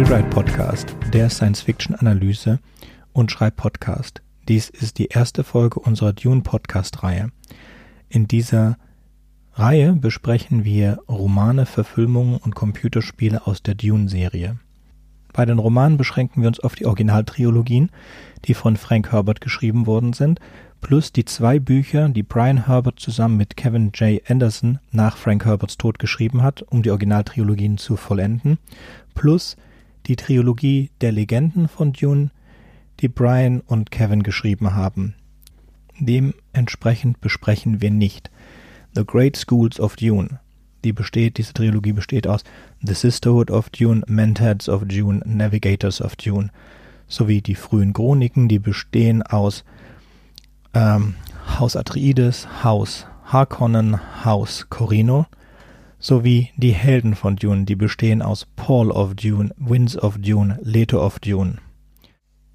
Rewrite Podcast, der Science-Fiction-Analyse und Schreibpodcast. Dies ist die erste Folge unserer Dune-Podcast-Reihe. In dieser Reihe besprechen wir Romane, Verfilmungen und Computerspiele aus der Dune-Serie. Bei den Romanen beschränken wir uns auf die Originaltriologien, die von Frank Herbert geschrieben worden sind, plus die zwei Bücher, die Brian Herbert zusammen mit Kevin J. Anderson nach Frank Herberts Tod geschrieben hat, um die Originaltrilogien zu vollenden, plus die Trilogie der Legenden von Dune, die Brian und Kevin geschrieben haben. Dementsprechend besprechen wir nicht The Great Schools of Dune. Die besteht, diese Trilogie besteht aus The Sisterhood of Dune, Mentats of Dune, Navigators of Dune, sowie die frühen Chroniken, die bestehen aus ähm, Haus Atreides, Haus Harkonnen, Haus Corino, sowie die Helden von Dune, die bestehen aus Paul of Dune, Winds of Dune, Leto of Dune.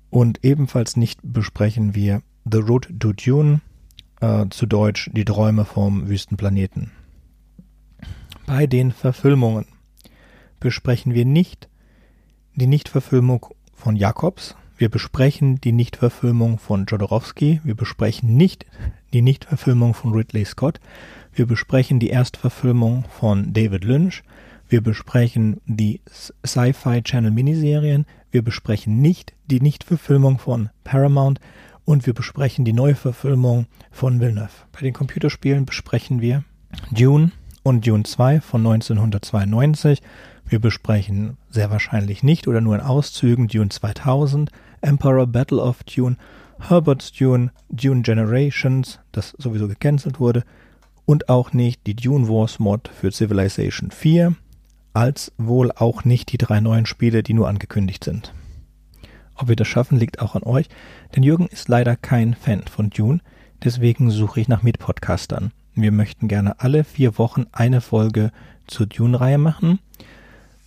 Und ebenfalls nicht besprechen wir The Road to Dune, äh, zu Deutsch Die Träume vom Wüstenplaneten. Bei den Verfilmungen besprechen wir nicht die Nichtverfilmung von Jakobs, wir besprechen die Nichtverfilmung von Jodorowsky, wir besprechen nicht die Nichtverfilmung von Ridley Scott, wir besprechen die Erstverfilmung von David Lynch, wir besprechen die Sci-Fi Channel Miniserien, wir besprechen nicht die Nichtverfilmung von Paramount und wir besprechen die Neuverfilmung von Villeneuve. Bei den Computerspielen besprechen wir Dune und Dune 2 von 1992. Wir besprechen sehr wahrscheinlich nicht oder nur in Auszügen Dune 2000, Emperor Battle of Dune, Herbert's Dune, Dune Generations, das sowieso gecancelt wurde, und auch nicht die Dune Wars Mod für Civilization 4, als wohl auch nicht die drei neuen Spiele, die nur angekündigt sind. Ob wir das schaffen, liegt auch an euch, denn Jürgen ist leider kein Fan von Dune, deswegen suche ich nach Mitpodcastern. Wir möchten gerne alle vier Wochen eine Folge zur Dune-Reihe machen.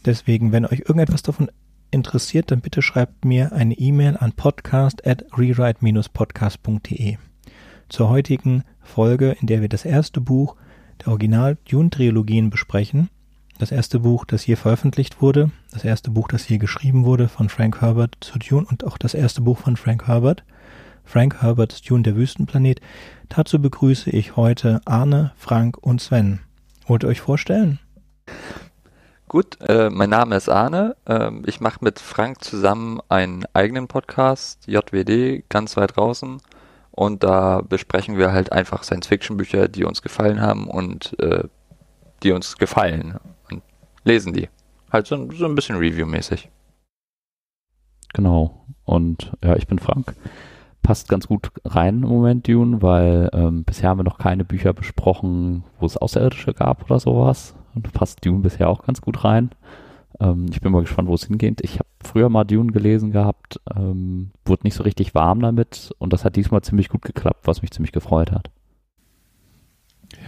Deswegen, wenn euch irgendetwas davon interessiert, dann bitte schreibt mir eine E-Mail an podcast at rewrite-podcast.de. Zur heutigen Folge, in der wir das erste Buch der Original-Dune-Trilogien besprechen, das erste Buch, das hier veröffentlicht wurde, das erste Buch, das hier geschrieben wurde von Frank Herbert zu Dune und auch das erste Buch von Frank Herbert, Frank Herberts Dune der Wüstenplanet. Dazu begrüße ich heute Arne, Frank und Sven. Wollt ihr euch vorstellen? Gut, äh, mein Name ist Arne. Äh, ich mache mit Frank zusammen einen eigenen Podcast, JWD, ganz weit draußen. Und da besprechen wir halt einfach Science-Fiction-Bücher, die uns gefallen haben und äh, die uns gefallen lesen die. Halt so, so ein bisschen Review-mäßig. Genau. Und ja, ich bin Frank. Passt ganz gut rein im Moment, Dune, weil ähm, bisher haben wir noch keine Bücher besprochen, wo es Außerirdische gab oder sowas. Und passt Dune bisher auch ganz gut rein. Ähm, ich bin mal gespannt, wo es hingeht. Ich habe früher mal Dune gelesen gehabt, ähm, wurde nicht so richtig warm damit und das hat diesmal ziemlich gut geklappt, was mich ziemlich gefreut hat.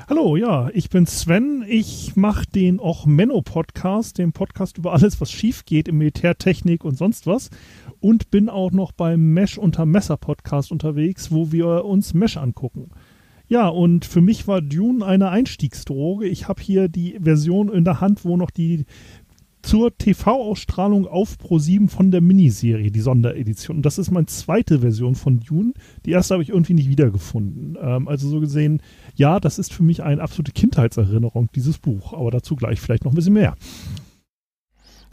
Hallo, ja, ich bin Sven. Ich mache den auch Menno Podcast, den Podcast über alles, was schief geht im Militärtechnik und sonst was. Und bin auch noch beim Mesh unter Messer Podcast unterwegs, wo wir uns Mesh angucken. Ja, und für mich war Dune eine Einstiegsdroge. Ich habe hier die Version in der Hand, wo noch die zur TV-Ausstrahlung auf Pro7 von der Miniserie, die Sonderedition. Und das ist meine zweite Version von Dune. Die erste habe ich irgendwie nicht wiedergefunden. Ähm, also so gesehen, ja, das ist für mich eine absolute Kindheitserinnerung, dieses Buch. Aber dazu gleich vielleicht noch ein bisschen mehr.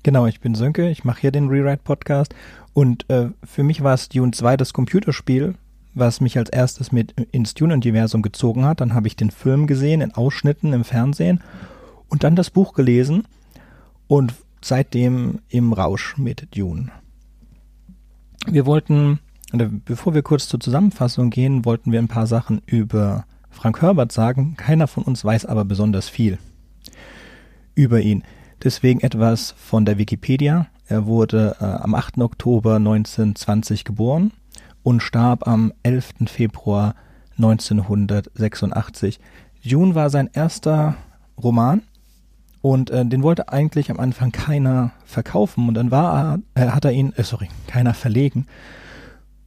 Genau, ich bin Sönke, ich mache hier den Rewrite-Podcast. Und äh, für mich war es Dune 2 das Computerspiel, was mich als erstes mit ins Dune-Universum gezogen hat. Dann habe ich den Film gesehen, in Ausschnitten im Fernsehen und dann das Buch gelesen und seitdem im Rausch mit Dune. Wir wollten, bevor wir kurz zur Zusammenfassung gehen, wollten wir ein paar Sachen über Frank Herbert sagen. Keiner von uns weiß aber besonders viel über ihn. Deswegen etwas von der Wikipedia. Er wurde äh, am 8. Oktober 1920 geboren und starb am 11. Februar 1986. Dune war sein erster Roman und äh, den wollte eigentlich am Anfang keiner verkaufen. Und dann war er, äh, hat er ihn, äh, sorry, keiner verlegen.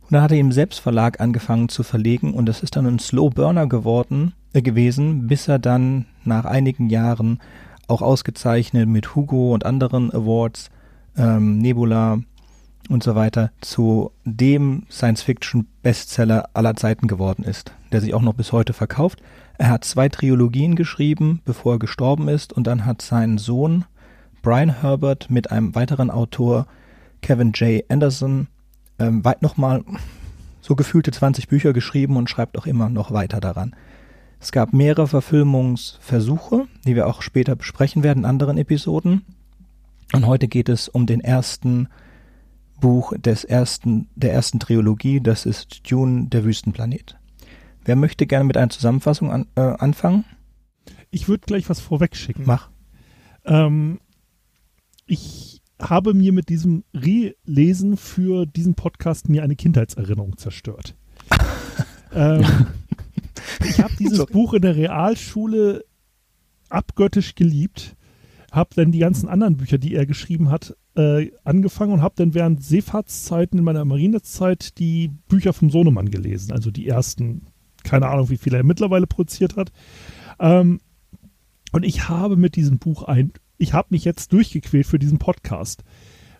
Und dann hat er im Selbstverlag angefangen zu verlegen und das ist dann ein Slow Burner geworden, äh, gewesen, bis er dann nach einigen Jahren auch ausgezeichnet mit Hugo und anderen Awards ähm, Nebula und so weiter zu dem Science-Fiction-Bestseller aller Zeiten geworden ist, der sich auch noch bis heute verkauft. Er hat zwei Trilogien geschrieben, bevor er gestorben ist, und dann hat sein Sohn Brian Herbert mit einem weiteren Autor, Kevin J. Anderson, ähm, weit nochmal so gefühlte 20 Bücher geschrieben und schreibt auch immer noch weiter daran. Es gab mehrere Verfilmungsversuche, die wir auch später besprechen werden in anderen Episoden. Und heute geht es um den ersten Buch des ersten, der ersten Trilogie, das ist Dune, der Wüstenplanet. Wer möchte gerne mit einer Zusammenfassung an, äh, anfangen? Ich würde gleich was vorwegschicken. Mach. Ähm, ich habe mir mit diesem Relesen für diesen Podcast mir eine Kindheitserinnerung zerstört. ähm, ich habe dieses Sorry. Buch in der Realschule abgöttisch geliebt, habe dann die ganzen anderen Bücher, die er geschrieben hat, äh, angefangen und habe dann während Seefahrtszeiten in meiner Marinezeit die Bücher vom Sohnemann gelesen, also die ersten, keine Ahnung, wie viele er mittlerweile produziert hat. Ähm, und ich habe mit diesem Buch ein, ich habe mich jetzt durchgequält für diesen Podcast.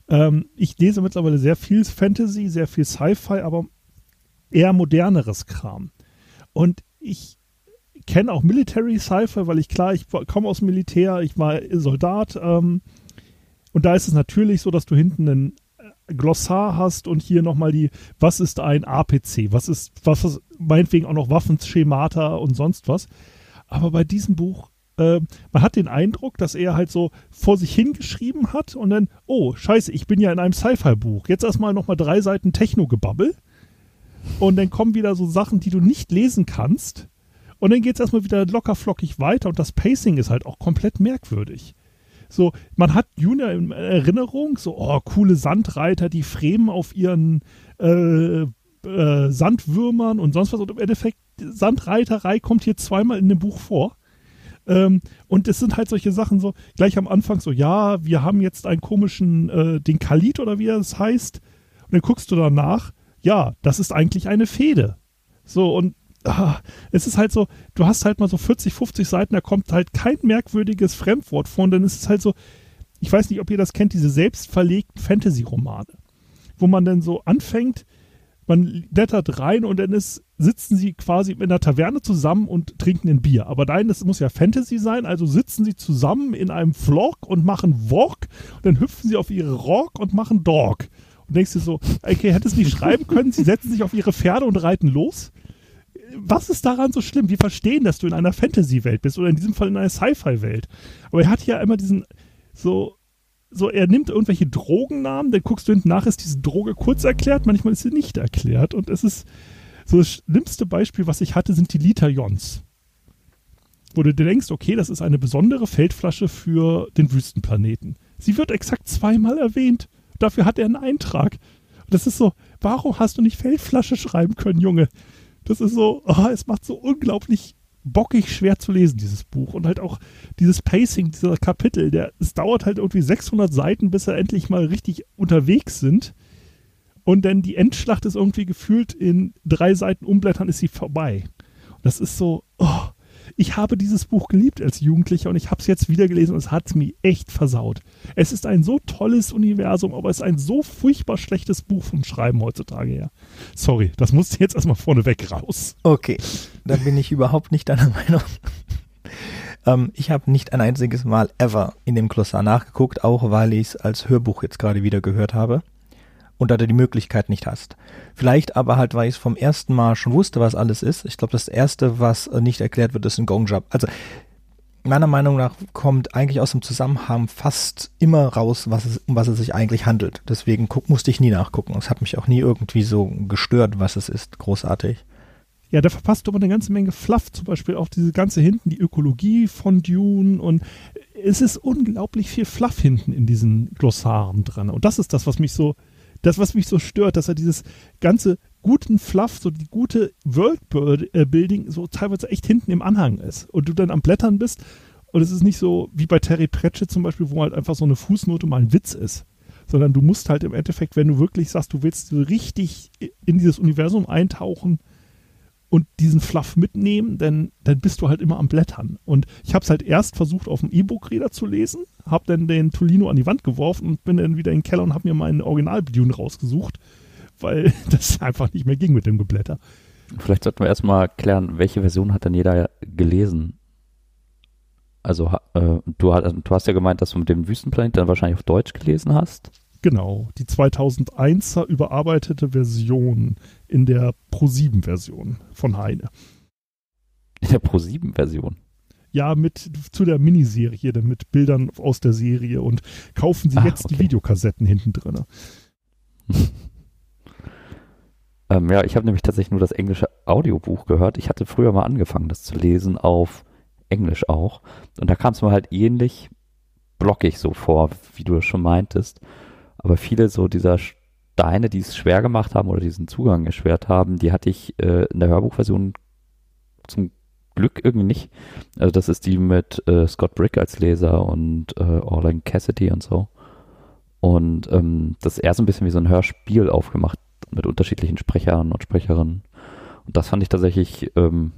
Ähm, ich lese mittlerweile sehr viel Fantasy, sehr viel Sci-Fi, aber eher moderneres Kram. Und ich kenne auch Military Sci-Fi, weil ich klar, ich komme aus dem Militär, ich war Soldat. Ähm, und da ist es natürlich so, dass du hinten einen Glossar hast und hier nochmal die, was ist ein APC, was ist, was ist meinetwegen auch noch Waffenschemata und sonst was. Aber bei diesem Buch, äh, man hat den Eindruck, dass er halt so vor sich hingeschrieben hat und dann, oh, scheiße, ich bin ja in einem Sci-Fi-Buch. Jetzt erstmal nochmal drei Seiten Techno-Gebabbel. Und dann kommen wieder so Sachen, die du nicht lesen kannst. Und dann geht es erstmal wieder locker flockig weiter und das Pacing ist halt auch komplett merkwürdig. So, man hat Junior in Erinnerung, so, oh, coole Sandreiter, die fremen auf ihren äh, äh, Sandwürmern und sonst was. Und im Endeffekt, Sandreiterei kommt hier zweimal in dem Buch vor. Ähm, und es sind halt solche Sachen so, gleich am Anfang so, ja, wir haben jetzt einen komischen, äh, den Khalid oder wie er es heißt. Und dann guckst du danach, ja, das ist eigentlich eine Fehde. So, und ah, es ist halt so, du hast halt mal so 40, 50 Seiten, da kommt halt kein merkwürdiges Fremdwort vor und dann ist es halt so, ich weiß nicht, ob ihr das kennt, diese selbstverlegten Fantasy-Romane, wo man dann so anfängt, man blättert rein und dann ist, sitzen sie quasi in einer Taverne zusammen und trinken ein Bier. Aber nein, das muss ja Fantasy sein, also sitzen sie zusammen in einem Vlog und machen Wok und dann hüpfen sie auf ihre Rock und machen Dog. Und denkst du so, okay, hättest du nicht schreiben können, sie setzen sich auf ihre Pferde und reiten los was ist daran so schlimm? Wir verstehen, dass du in einer Fantasy-Welt bist oder in diesem Fall in einer Sci-Fi-Welt. Aber er hat ja immer diesen, so, so, er nimmt irgendwelche Drogennamen, dann guckst du hinten nach, ist diese Droge kurz erklärt, manchmal ist sie nicht erklärt. Und es ist, so das schlimmste Beispiel, was ich hatte, sind die Liter-Jons. Wo du dir denkst, okay, das ist eine besondere Feldflasche für den Wüstenplaneten. Sie wird exakt zweimal erwähnt. Dafür hat er einen Eintrag. das ist so, warum hast du nicht Feldflasche schreiben können, Junge? Das ist so, oh, es macht so unglaublich bockig schwer zu lesen, dieses Buch. Und halt auch dieses Pacing dieser Kapitel, der, es dauert halt irgendwie 600 Seiten, bis er endlich mal richtig unterwegs sind. Und dann die Endschlacht ist irgendwie gefühlt in drei Seiten umblättern, ist sie vorbei. Und das ist so, oh, ich habe dieses Buch geliebt als Jugendlicher und ich habe es jetzt wieder gelesen und es hat mir echt versaut. Es ist ein so tolles Universum, aber es ist ein so furchtbar schlechtes Buch vom Schreiben heutzutage her. Sorry, das musste jetzt erstmal vorneweg raus. Okay, da bin ich überhaupt nicht deiner Meinung. ähm, ich habe nicht ein einziges Mal ever in dem Glossar nachgeguckt, auch weil ich es als Hörbuch jetzt gerade wieder gehört habe und da du die Möglichkeit nicht hast. Vielleicht aber halt, weil ich es vom ersten Mal schon wusste, was alles ist. Ich glaube, das erste, was äh, nicht erklärt wird, ist ein Gong-Job. Also meiner Meinung nach kommt eigentlich aus dem Zusammenhang fast immer raus, was es, um was es sich eigentlich handelt. Deswegen guck, musste ich nie nachgucken. Es hat mich auch nie irgendwie so gestört, was es ist. Großartig. Ja, da verpasst du aber eine ganze Menge Fluff, zum Beispiel auch diese ganze hinten, die Ökologie von Dune und es ist unglaublich viel Fluff hinten in diesen Glossaren dran. Und das ist das, was mich so das, was mich so stört, dass er dieses ganze guten Fluff, so die gute Worldbuilding so teilweise echt hinten im Anhang ist und du dann am Blättern bist. Und es ist nicht so wie bei Terry Pratchett zum Beispiel, wo halt einfach so eine Fußnote mal ein Witz ist, sondern du musst halt im Endeffekt, wenn du wirklich sagst, du willst so richtig in dieses Universum eintauchen, und diesen Fluff mitnehmen, denn dann bist du halt immer am Blättern. Und ich habe es halt erst versucht, auf dem E-Book-Reader zu lesen, habe dann den Tolino an die Wand geworfen und bin dann wieder in den Keller und habe mir meinen Original-Dune rausgesucht, weil das einfach nicht mehr ging mit dem Geblätter. Vielleicht sollten wir erstmal klären, welche Version hat denn jeder gelesen? Also äh, du, du, hast ja gemeint, dass du mit dem Wüstenplanet dann wahrscheinlich auf Deutsch gelesen hast. Genau, die 2001er überarbeitete Version in der Pro7-Version von Heine. In der Pro7-Version? Ja, mit zu der Miniserie, mit Bildern aus der Serie und kaufen Sie ah, jetzt okay. die Videokassetten hinten drin. ähm, ja, ich habe nämlich tatsächlich nur das englische Audiobuch gehört. Ich hatte früher mal angefangen, das zu lesen auf Englisch auch. Und da kam es mir halt ähnlich blockig so vor, wie du das schon meintest. Aber viele so dieser Steine, die es schwer gemacht haben oder diesen Zugang erschwert haben, die hatte ich äh, in der Hörbuchversion zum Glück irgendwie nicht. Also das ist die mit äh, Scott Brick als Leser und äh, Orlan Cassidy und so. Und ähm, das ist eher so ein bisschen wie so ein Hörspiel aufgemacht mit unterschiedlichen Sprechern und Sprecherinnen. Und das fand ich tatsächlich ähm,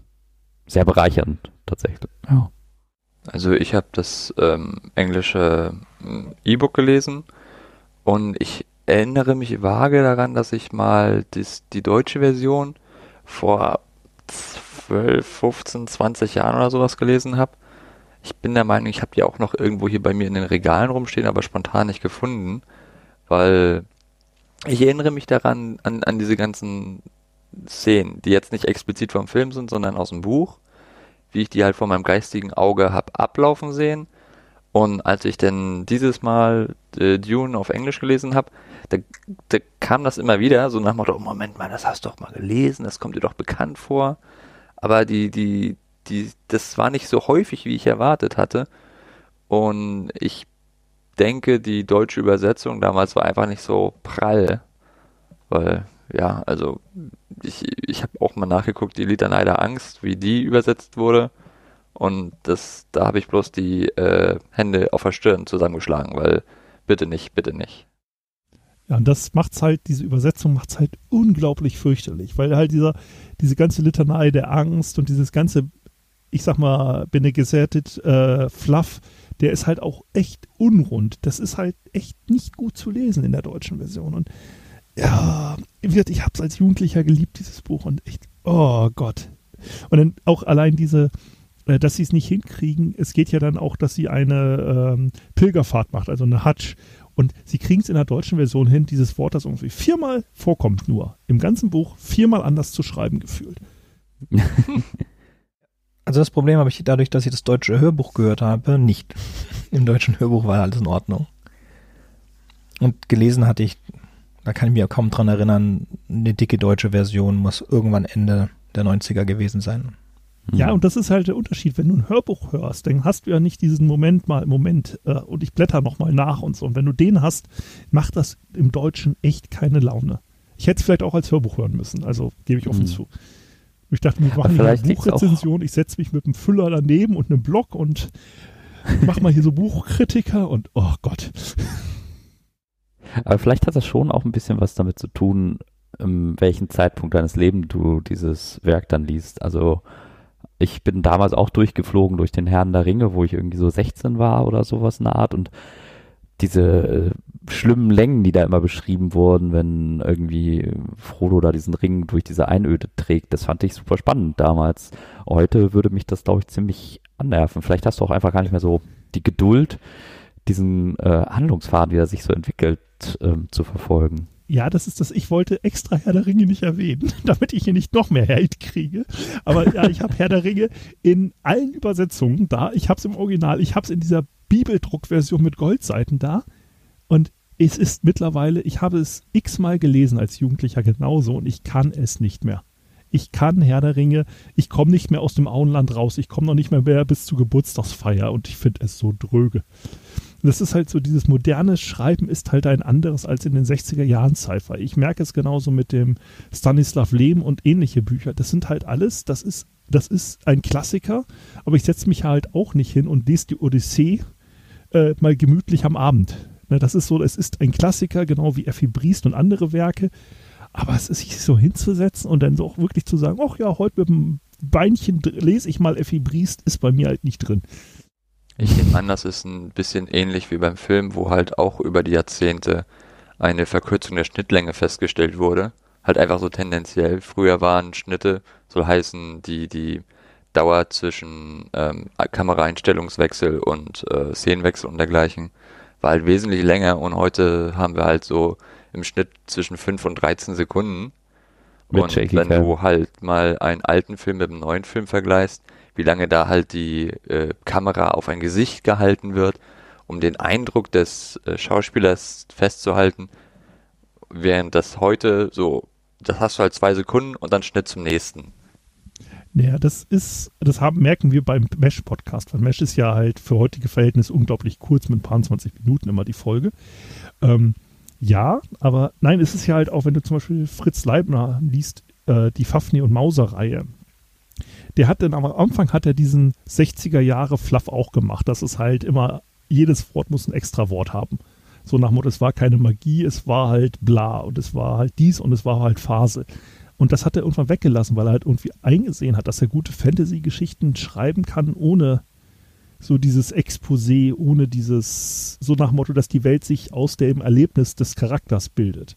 sehr bereichernd, tatsächlich. Ja. Also ich habe das ähm, englische hm, E-Book gelesen und ich erinnere mich vage daran, dass ich mal dies, die deutsche Version vor 12, 15, 20 Jahren oder sowas gelesen habe. Ich bin der Meinung, ich habe die auch noch irgendwo hier bei mir in den Regalen rumstehen, aber spontan nicht gefunden, weil ich erinnere mich daran, an, an diese ganzen Szenen, die jetzt nicht explizit vom Film sind, sondern aus dem Buch, wie ich die halt vor meinem geistigen Auge hab ablaufen sehen und als ich denn dieses Mal äh, Dune auf Englisch gelesen habe, da, da, kam das immer wieder, so nach dem Motto, oh, Moment mal, das hast du doch mal gelesen, das kommt dir doch bekannt vor. Aber die, die, die, das war nicht so häufig, wie ich erwartet hatte. Und ich denke, die deutsche Übersetzung damals war einfach nicht so prall. Weil, ja, also ich, ich habe auch mal nachgeguckt, die Litanei Angst, wie die übersetzt wurde. Und das, da habe ich bloß die äh, Hände auf der Stirn zusammengeschlagen, weil bitte nicht, bitte nicht. Ja, und das macht's halt, diese Übersetzung macht's halt unglaublich fürchterlich, weil halt dieser, diese ganze Litanei der Angst und dieses ganze, ich sag mal, Bene Gessertet äh, Fluff, der ist halt auch echt unrund. Das ist halt echt nicht gut zu lesen in der deutschen Version. Und ja, ich hab's als Jugendlicher geliebt, dieses Buch. Und echt, oh Gott. Und dann auch allein diese, dass sie es nicht hinkriegen. Es geht ja dann auch, dass sie eine ähm, Pilgerfahrt macht, also eine Hatsch. Und sie kriegen es in der deutschen Version hin, dieses Wort, das irgendwie viermal vorkommt nur, im ganzen Buch viermal anders zu schreiben gefühlt. Also das Problem habe ich dadurch, dass ich das deutsche Hörbuch gehört habe, nicht. Im deutschen Hörbuch war alles in Ordnung. Und gelesen hatte ich, da kann ich mir kaum dran erinnern, eine dicke deutsche Version muss irgendwann Ende der 90er gewesen sein. Ja, mhm. und das ist halt der Unterschied. Wenn du ein Hörbuch hörst, dann hast du ja nicht diesen Moment mal, Moment, äh, und ich blätter nochmal nach und so. Und wenn du den hast, macht das im Deutschen echt keine Laune. Ich hätte es vielleicht auch als Hörbuch hören müssen, also gebe ich offen mhm. zu. Ich dachte, wir machen hier eine Buchrezension, ich setze mich mit einem Füller daneben und einem Block und mach mal hier so Buchkritiker und oh Gott. Aber vielleicht hat das schon auch ein bisschen was damit zu tun, in welchem Zeitpunkt deines Lebens du dieses Werk dann liest. Also ich bin damals auch durchgeflogen durch den Herrn der Ringe, wo ich irgendwie so 16 war oder sowas in der Art und diese äh, schlimmen Längen, die da immer beschrieben wurden, wenn irgendwie Frodo da diesen Ring durch diese Einöde trägt, das fand ich super spannend damals. Heute würde mich das, glaube ich, ziemlich annerven. Vielleicht hast du auch einfach gar nicht mehr so die Geduld, diesen äh, Handlungsfaden, wie er sich so entwickelt, ähm, zu verfolgen. Ja, das ist das. Ich wollte extra Herr der Ringe nicht erwähnen, damit ich hier nicht noch mehr Hate kriege. Aber ja, ich habe Herr der Ringe in allen Übersetzungen da. Ich habe es im Original, ich habe es in dieser Bibeldruckversion mit Goldseiten da. Und es ist mittlerweile, ich habe es x-mal gelesen als Jugendlicher genauso und ich kann es nicht mehr. Ich kann Herr der Ringe, ich komme nicht mehr aus dem Auenland raus, ich komme noch nicht mehr, mehr bis zur Geburtstagsfeier und ich finde es so dröge das ist halt so, dieses moderne Schreiben ist halt ein anderes als in den 60er Jahren Cypher. Ich merke es genauso mit dem Stanislav Lem und ähnliche Bücher. Das sind halt alles, das ist, das ist ein Klassiker, aber ich setze mich halt auch nicht hin und lese die Odyssee äh, mal gemütlich am Abend. Ne, das ist so, es ist ein Klassiker, genau wie Effi Briest und andere Werke, Aber es ist sich so hinzusetzen und dann so auch wirklich zu sagen, ach ja, heute mit dem Beinchen lese ich mal Effi Briest, ist bei mir halt nicht drin. Ich nehme an, das ist ein bisschen ähnlich wie beim Film, wo halt auch über die Jahrzehnte eine Verkürzung der Schnittlänge festgestellt wurde. Halt einfach so tendenziell. Früher waren Schnitte, soll heißen, die, die Dauer zwischen ähm, Kameraeinstellungswechsel und äh, Szenenwechsel und dergleichen war halt wesentlich länger und heute haben wir halt so im Schnitt zwischen 5 und 13 Sekunden. Mit und Shaky wenn Cam. du halt mal einen alten Film mit einem neuen Film vergleichst, wie lange da halt die äh, Kamera auf ein Gesicht gehalten wird, um den Eindruck des äh, Schauspielers festzuhalten, während das heute so, das hast du halt zwei Sekunden und dann Schnitt zum nächsten. Naja, das ist, das haben, merken wir beim Mesh-Podcast, weil Mesh ist ja halt für heutige Verhältnisse unglaublich kurz mit ein paar 20 Minuten immer die Folge. Ähm, ja, aber nein, es ist ja halt auch, wenn du zum Beispiel Fritz Leibner liest, äh, die Fafni und Mauser-Reihe. Der hat dann am Anfang hat er diesen 60er Jahre Fluff auch gemacht. Das ist halt immer, jedes Wort muss ein extra Wort haben. So nach Motto, es war keine Magie, es war halt bla und es war halt dies und es war halt Phase. Und das hat er irgendwann weggelassen, weil er halt irgendwie eingesehen hat, dass er gute Fantasy-Geschichten schreiben kann, ohne so dieses Exposé, ohne dieses, so nach Motto, dass die Welt sich aus dem Erlebnis des Charakters bildet.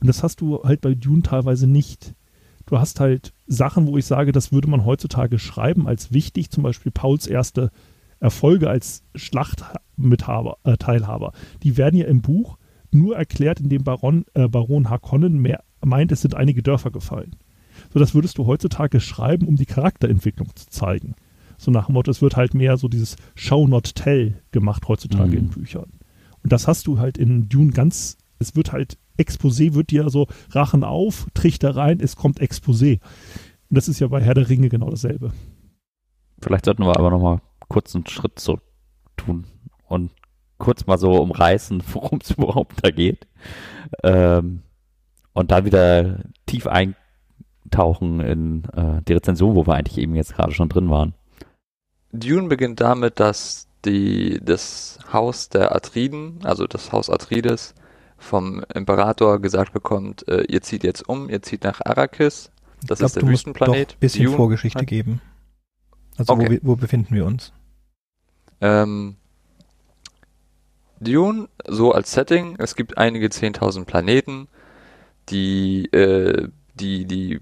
Und das hast du halt bei Dune teilweise nicht. Du hast halt Sachen, wo ich sage, das würde man heutzutage schreiben als wichtig, zum Beispiel Pauls erste Erfolge als Schlachtteilhaber. Äh, Teilhaber. die werden ja im Buch nur erklärt, indem Baron, äh, Baron Harkonnen mehr meint, es sind einige Dörfer gefallen. So, das würdest du heutzutage schreiben, um die Charakterentwicklung zu zeigen. So nach dem Motto, es wird halt mehr so dieses Show not tell gemacht heutzutage Mhm. in Büchern. Und das hast du halt in Dune ganz, es wird halt, Exposé wird dir so Rachen auf, Trichter rein, es kommt Exposé. Und das ist ja bei Herr der Ringe genau dasselbe. Vielleicht sollten wir aber nochmal kurz einen Schritt zurück tun und kurz mal so umreißen, worum es überhaupt da geht. Ähm, und dann wieder tief eintauchen in äh, die Rezension, wo wir eigentlich eben jetzt gerade schon drin waren. Dune beginnt damit, dass die, das Haus der Atriden, also das Haus Atreides, vom Imperator gesagt bekommt, äh, ihr zieht jetzt um, ihr zieht nach Arrakis. Das ich ist der du Wüstenplanet. Ein bisschen Dune. Vorgeschichte geben. Also wo, Okay. wir- wo befinden wir uns? Ähm, Dune, so als Setting, es gibt einige 10.000 Planeten, die, äh, die, die,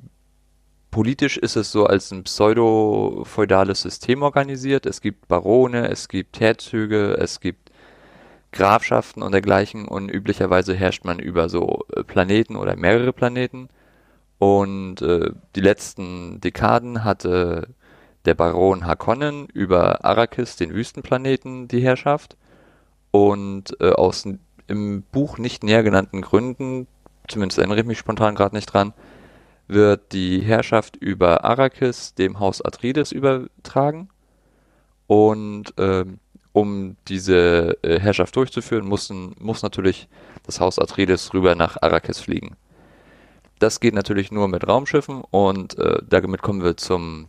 politisch ist es so als ein pseudo-feudales System organisiert. Es gibt Barone, es gibt Herzöge, es gibt Grafschaften und dergleichen und üblicherweise herrscht man über so äh, Planeten oder mehrere Planeten. Und äh, die letzten Dekaden hatte der Baron Harkonnen über Arrakis, den Wüstenplaneten, die Herrschaft. Und äh, aus im Buch nicht näher genannten Gründen, zumindest erinnere ich mich spontan gerade nicht dran, wird die Herrschaft über Arrakis dem Haus Atreides übertragen. Und ähm, um diese äh, Herrschaft durchzuführen, mussten, muss natürlich das Haus Atreides rüber nach Arrakis fliegen. Das geht natürlich nur mit Raumschiffen und äh, damit kommen wir zum,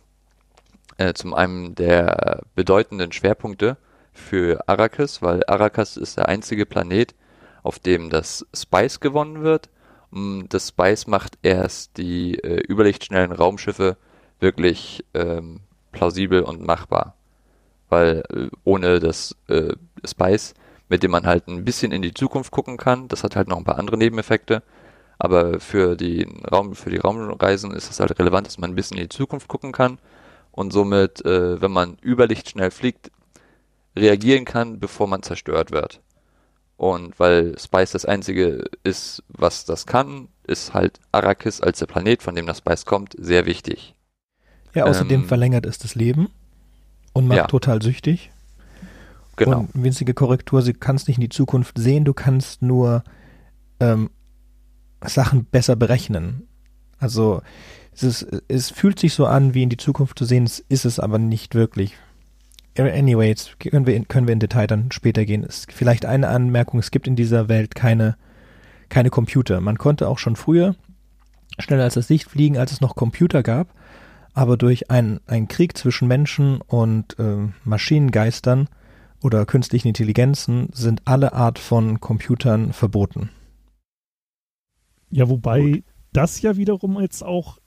äh, zum einem der bedeutenden Schwerpunkte für Arrakis, weil Arrakis ist der einzige Planet, auf dem das Spice gewonnen wird. Mm, Das Spice macht erst die äh, überlichtschnellen Raumschiffe wirklich ähm, plausibel und machbar. Weil äh, ohne das äh, Spice, mit dem man halt ein bisschen in die Zukunft gucken kann, das hat halt noch ein paar andere Nebeneffekte, aber für die Raum, für die Raumreisen ist es halt relevant, dass man ein bisschen in die Zukunft gucken kann und somit, äh, wenn man überlichtschnell fliegt, reagieren kann, bevor man zerstört wird. Und weil Spice das einzige ist, was das kann, ist halt Arrakis als der Planet, von dem das Spice kommt, sehr wichtig. Ja, außerdem Ähm, verlängert es das Leben und macht ja. total süchtig. Genau. Und winzige Korrektur, du kannst nicht in die Zukunft sehen, du kannst nur ähm, Sachen besser berechnen. Also es, ist, es fühlt sich so an, wie in die Zukunft zu sehen, es ist es aber nicht wirklich. Anyway, jetzt können wir in, können wir in Detail dann später gehen. Es, vielleicht eine Anmerkung, es gibt in dieser Welt keine, keine Computer. Man konnte auch schon früher schneller als das Licht fliegen, als es noch Computer gab, aber durch einen, einen Krieg zwischen Menschen und äh, Maschinengeistern oder künstlichen Intelligenzen sind alle Art von Computern verboten. Ja, wobei das ja wiederum jetzt auch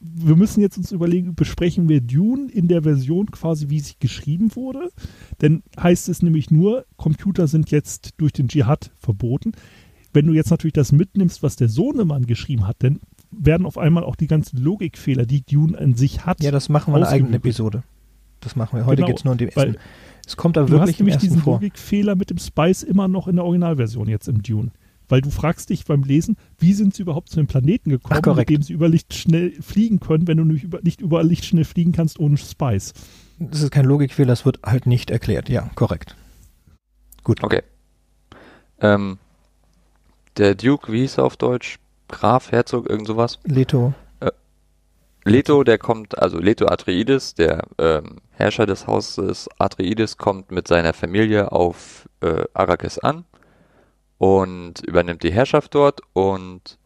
wir müssen jetzt uns überlegen, besprechen wir Dune in der Version quasi, wie sie geschrieben wurde. Denn heißt es nämlich nur, Computer sind jetzt durch den Dschihad verboten. Wenn du jetzt natürlich das mitnimmst, was der Sohnemann geschrieben hat, dann werden auf einmal auch die ganzen Logikfehler, die Dune an sich hat. Ja, das machen wir in einer eigenen Episode. Das machen wir. Heute genau, geht es nur um den Essen. Es kommt aber wirklich du hast nämlich diesen vor. Logikfehler mit dem Spice immer noch in der Originalversion jetzt im Dune weil du fragst dich beim Lesen, wie sind sie überhaupt zu dem Planeten gekommen, Ach, mit dem sie über Licht schnell fliegen können, wenn du nicht über, nicht über Licht schnell fliegen kannst ohne Spice. Das ist kein Logikfehler, das wird halt nicht erklärt. Ja, korrekt. Gut. Okay. Ähm, der Duke, wie hieß er auf Deutsch? Graf, Herzog, irgend sowas? Leto. Äh, Leto, der kommt, also Leto Atreides, der ähm, Herrscher des Hauses Atreides, kommt mit seiner Familie auf äh, Arrakis an und übernimmt die Herrschaft dort und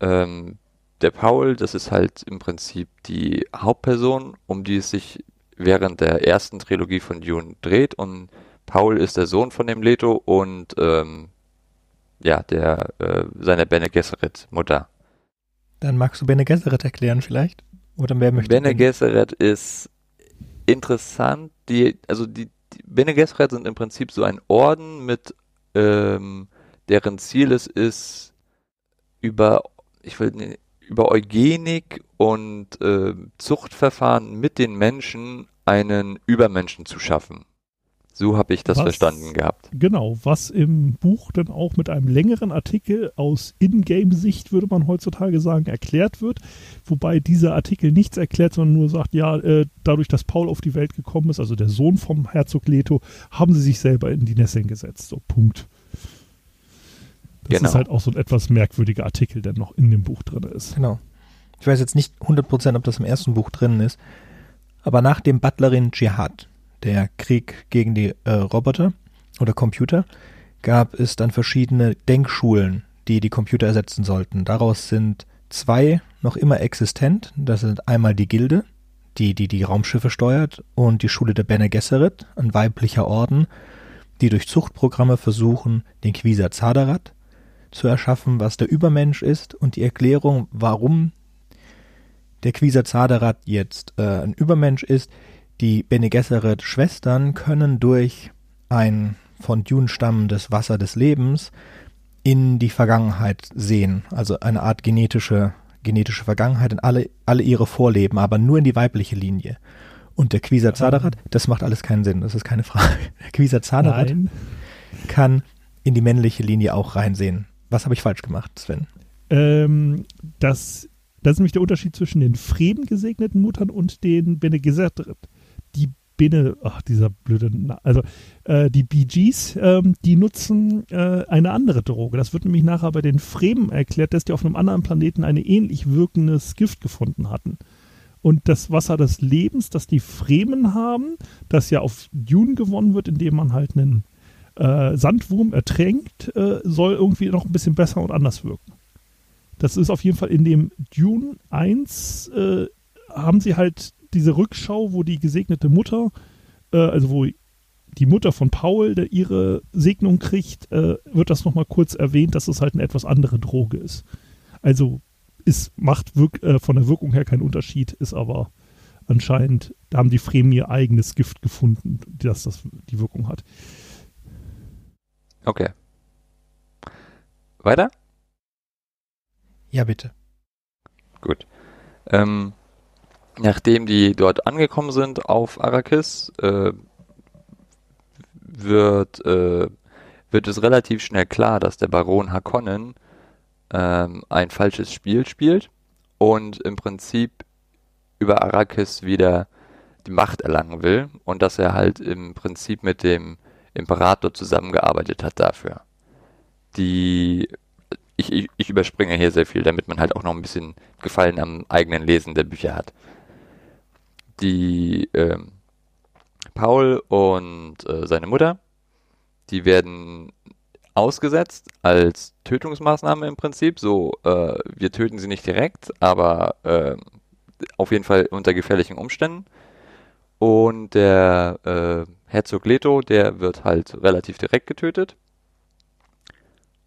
ähm, der Paul, das ist halt im Prinzip die Hauptperson, um die es sich während der ersten Trilogie von Dune dreht und Paul ist der Sohn von dem Leto und ähm, ja, der äh, seine Bene Gesserit Mutter. Dann magst du Bene Gesserit erklären vielleicht? Oder wer möchte Bene Gesserit ist interessant, die also die, die Bene Gesserit sind im Prinzip so ein Orden mit ähm, deren Ziel es ist, über, ich will, über Eugenik und äh, Zuchtverfahren mit den Menschen einen Übermenschen zu schaffen. So habe ich das was, verstanden gehabt. Genau, was im Buch dann auch mit einem längeren Artikel aus Ingame-Sicht, würde man heutzutage sagen, erklärt wird. Wobei dieser Artikel nichts erklärt, sondern nur sagt, ja, äh, dadurch, dass Paul auf die Welt gekommen ist, also der Sohn vom Herzog Leto, haben sie sich selber in die Nesseln gesetzt. So, Punkt. Das genau. ist halt auch so ein etwas merkwürdiger Artikel, der noch in dem Buch drin ist. Genau. Ich weiß jetzt nicht 100%, ob das im ersten Buch drin ist, aber nach dem Butlerin Dschihad, der Krieg gegen die äh, Roboter oder Computer, gab es dann verschiedene Denkschulen, die die Computer ersetzen sollten. Daraus sind zwei noch immer existent. Das sind einmal die Gilde, die die, die Raumschiffe steuert, und die Schule der Bene Gesserit, ein weiblicher Orden, die durch Zuchtprogramme versuchen, den Quisa Zadarat zu erschaffen, was der Übermensch ist und die Erklärung, warum der Quisa Zadarat jetzt äh, ein Übermensch ist, die Bene Gesserit Schwestern können durch ein von Dune stammendes Wasser des Lebens in die Vergangenheit sehen, also eine Art genetische genetische Vergangenheit in alle alle ihre Vorleben, aber nur in die weibliche Linie. Und der Quisa Zadarat, das macht alles keinen Sinn, das ist keine Frage. Der Quisa Zadarat kann in die männliche Linie auch reinsehen. Was habe ich falsch gemacht, Sven? Ähm, das, das ist nämlich der Unterschied zwischen den Fremen gesegneten Muttern und den Bene Gesserit. Die Bene, ach, dieser blöde, also äh, die BGs, ähm, die nutzen äh, eine andere Droge. Das wird nämlich nachher bei den Fremen erklärt, dass die auf einem anderen Planeten ein ähnlich wirkendes Gift gefunden hatten. Und das Wasser des Lebens, das die Fremen haben, das ja auf Dune gewonnen wird, indem man halt einen äh, Sandwurm ertränkt, äh, soll irgendwie noch ein bisschen besser und anders wirken. Das ist auf jeden Fall in dem Dune 1 äh, haben sie halt diese Rückschau, wo die gesegnete Mutter, äh, also wo die Mutter von Paul, der ihre Segnung kriegt, äh, wird das nochmal kurz erwähnt, dass es halt eine etwas andere Droge ist. Also es macht wirk äh, von der Wirkung her keinen Unterschied, ist aber anscheinend, da haben die Fremen ihr eigenes Gift gefunden, das das die Wirkung hat. Okay. Weiter? Ja, bitte. Gut. Ähm, nachdem die dort angekommen sind auf Arrakis, äh, wird, äh, wird es relativ schnell klar, dass der Baron Harkonnen ähm, ein falsches Spiel spielt und im Prinzip über Arrakis wieder die Macht erlangen will und dass er halt im Prinzip mit dem Imperator zusammengearbeitet hat dafür. Die ich, ich, ich überspringe hier sehr viel, damit man halt auch noch ein bisschen Gefallen am eigenen Lesen der Bücher hat. Die ähm, Paul und äh, seine Mutter, die werden ausgesetzt als Tötungsmaßnahme im Prinzip. So, äh, wir töten sie nicht direkt, aber äh, auf jeden Fall unter gefährlichen Umständen. Und der äh, Herzog Leto, der wird halt relativ direkt getötet.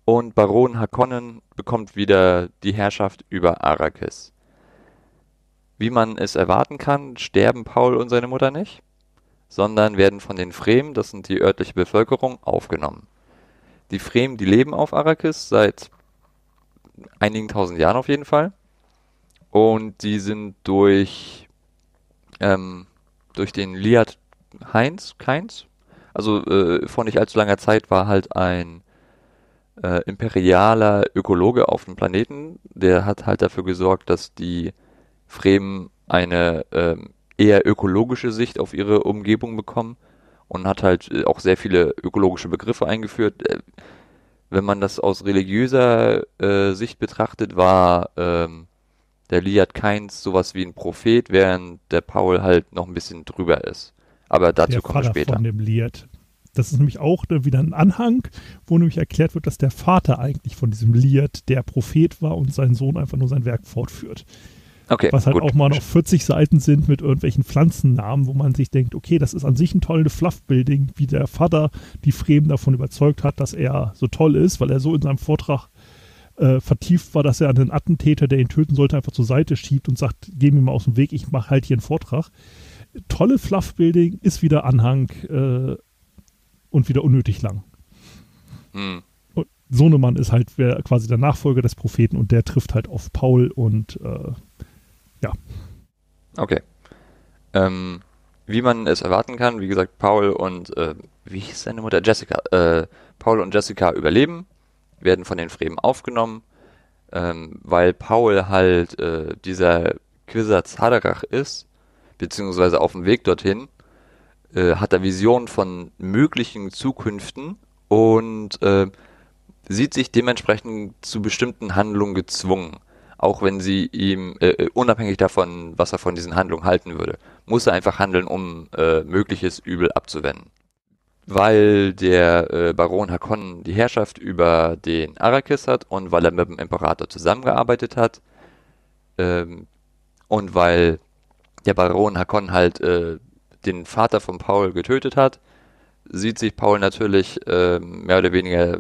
und Baron Harkonnen bekommt wieder die Herrschaft über Arrakis. Wie man es erwarten kann, sterben Paul und seine Mutter nicht, sondern werden von den Fremen, das sind die örtliche Bevölkerung, aufgenommen. Die Fremen, die leben auf Arrakis seit einigen tausend Jahren auf jeden Fall. Und die sind durch, ähm, durch den Liat Heinz, Keins, also äh, vor nicht allzu langer Zeit war halt ein äh, imperialer Ökologe auf dem Planeten, der hat halt dafür gesorgt, dass die Fremen eine ähm, eher ökologische Sicht auf ihre Umgebung bekommen und hat halt äh, auch sehr viele ökologische Begriffe eingeführt. Äh, wenn man das aus religiöser äh, Sicht betrachtet, war ähm, der Liat Keins sowas wie ein Prophet, während der Paul halt noch ein bisschen drüber ist. Aber dazu der kommen wir später. von dem Lied. Das ist nämlich auch äh, wieder ein Anhang, wo nämlich erklärt wird, dass der Vater eigentlich von diesem Lied der Prophet war und sein Sohn einfach nur sein Werk fortführt. Okay, Was halt gut. auch mal noch 40 Seiten sind mit irgendwelchen Pflanzennamen, wo man sich denkt, okay, das ist an sich ein tolles Fluff-Building, wie der Vater die Fremen davon überzeugt hat, dass er so toll ist, weil er so in seinem Vortrag äh, vertieft war, dass er einen Attentäter, der ihn töten sollte, einfach zur Seite schiebt und sagt, geh mir mal aus dem Weg, ich mache halt hier einen Vortrag. Tolle Fluff-Building, ist wieder Anhang äh, und wieder unnötig lang. Hm. Und Sohnemann ist halt wer, quasi der Nachfolger des Propheten und der trifft halt auf Paul und äh, Okay. Ähm, wie man es erwarten kann, wie gesagt, Paul und, äh, wie hieß seine Mutter? Jessica. Äh, Paul und Jessica überleben, werden von den Fremen aufgenommen, ähm, weil Paul halt äh, dieser Quisatz Haderach ist, beziehungsweise auf dem Weg dorthin, äh, hat er Visionen von möglichen Zukünften und äh, sieht sich dementsprechend zu bestimmten Handlungen gezwungen auch wenn sie ihm, äh, unabhängig davon, was er von diesen Handlungen halten würde, muss er einfach handeln, um äh, mögliches Übel abzuwenden. Weil der äh, Baron Hakon die Herrschaft über den Arrakis hat und weil er mit dem Imperator zusammengearbeitet hat ähm, und weil der Baron Hakon halt äh, den Vater von Paul getötet hat, sieht sich Paul natürlich äh, mehr oder weniger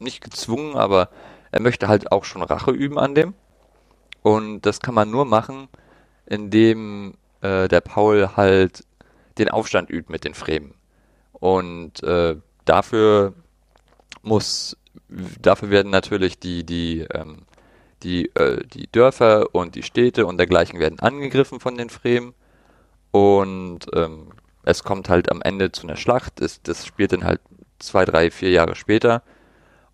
nicht gezwungen, aber er möchte halt auch schon Rache üben an dem. Und das kann man nur machen, indem äh, der Paul halt den Aufstand übt mit den Fremen. Und äh, dafür muss, dafür werden natürlich die, die, ähm, die, äh, die Dörfer und die Städte und dergleichen werden angegriffen von den Fremen. Und ähm, es kommt halt am Ende zu einer Schlacht. Das, das spielt dann halt zwei, drei, vier Jahre später.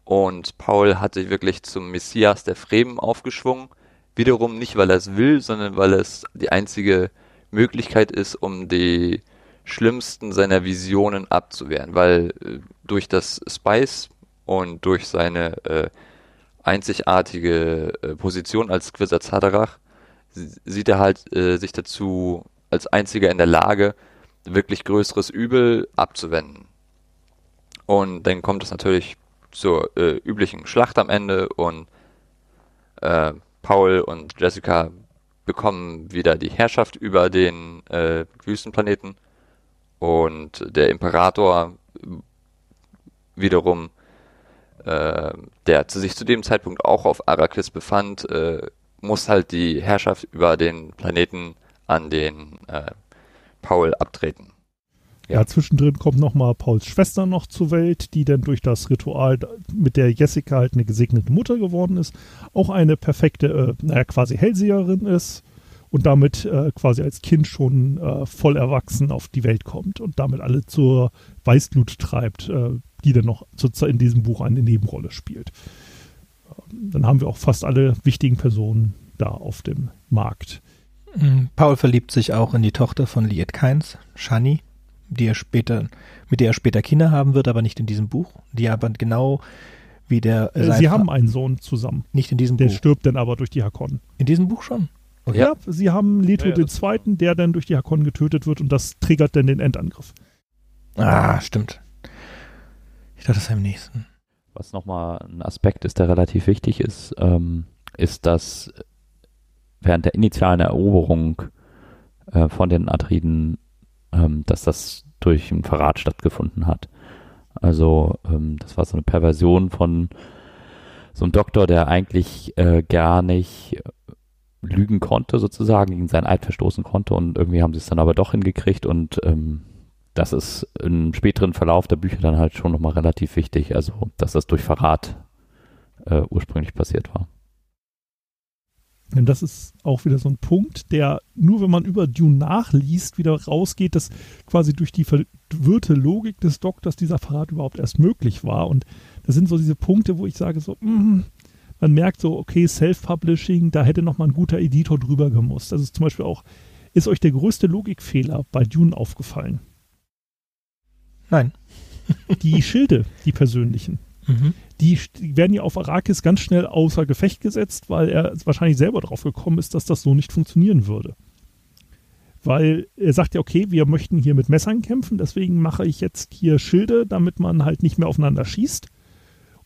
Und Paul hat sich wirklich zum Messias der Fremen aufgeschwungen. Wiederum nicht, weil er es will, sondern weil es die einzige Möglichkeit ist, um die schlimmsten seiner Visionen abzuwehren. Weil äh, durch das Spice und durch seine äh, einzigartige äh, Position als Quisatz Haderach sieht er halt äh, sich dazu als einziger in der Lage, wirklich größeres Übel abzuwenden. Und dann kommt es natürlich zur äh, üblichen Schlacht am Ende und äh, Paul und Jessica bekommen wieder die Herrschaft über den äh, Wüstenplaneten und der Imperator wiederum, äh, der sich zu dem Zeitpunkt auch auf Arrakis befand, äh, muss halt die Herrschaft über den Planeten an den äh, Paul abtreten. Ja, zwischendrin kommt nochmal Pauls Schwester noch zur Welt, die dann durch das Ritual mit der Jessica halt eine gesegnete Mutter geworden ist. Auch eine perfekte, äh, naja, quasi Hellseherin ist und damit äh, quasi als Kind schon äh, voll erwachsen auf die Welt kommt und damit alle zur Weißglut treibt, äh, die dann noch in diesem Buch eine Nebenrolle spielt. Ähm, dann haben wir auch fast alle wichtigen Personen da auf dem Markt. Mhm. Paul verliebt sich auch in die Tochter von Liet Kynes, Shani, die er später, mit der er später Kinder haben wird, aber nicht in diesem Buch. Die aber genau wie der. Äh, sie haben einen Sohn zusammen. nicht in diesem Der Buch. stirbt dann aber durch die Hakonnen. In diesem Buch schon. Okay. Ja, sie haben Leto Ja, ja, Zweiten, der dann durch die Hakonnen getötet wird und das triggert dann den Endangriff. Ah, stimmt. Ich dachte, das war im nächsten. Was nochmal ein Aspekt ist, der relativ wichtig ist, ähm, ist, dass während der initialen Eroberung äh, von den Atriden, ähm, dass das durch einen Verrat stattgefunden hat. Also ähm, das war so eine Perversion von so einem Doktor, der eigentlich äh, gar nicht äh, lügen konnte, sozusagen, gegen seinen Eid verstoßen konnte und irgendwie haben sie es dann aber doch hingekriegt und ähm, das ist im späteren Verlauf der Bücher dann halt schon nochmal relativ wichtig, also dass das durch Verrat äh, ursprünglich passiert war. Denn das ist auch wieder so ein Punkt, der nur wenn man über Dune nachliest, wieder rausgeht, dass quasi durch die verwirrte Logik des Doktors dieser Verrat überhaupt erst möglich war. Und das sind so diese Punkte, wo ich sage so, mm, man merkt so, okay, Self-Publishing, da hätte nochmal ein guter Editor drüber gemusst. Also zum Beispiel auch, ist euch der größte Logikfehler bei Dune aufgefallen? Nein. die Schilde, die persönlichen. Mhm. Die, werden ja auf Arrakis ganz schnell außer Gefecht gesetzt, weil er wahrscheinlich selber drauf gekommen ist, dass das so nicht funktionieren würde. Weil er sagt ja, okay, wir möchten hier mit Messern kämpfen, deswegen mache ich jetzt hier Schilde, damit man halt nicht mehr aufeinander schießt.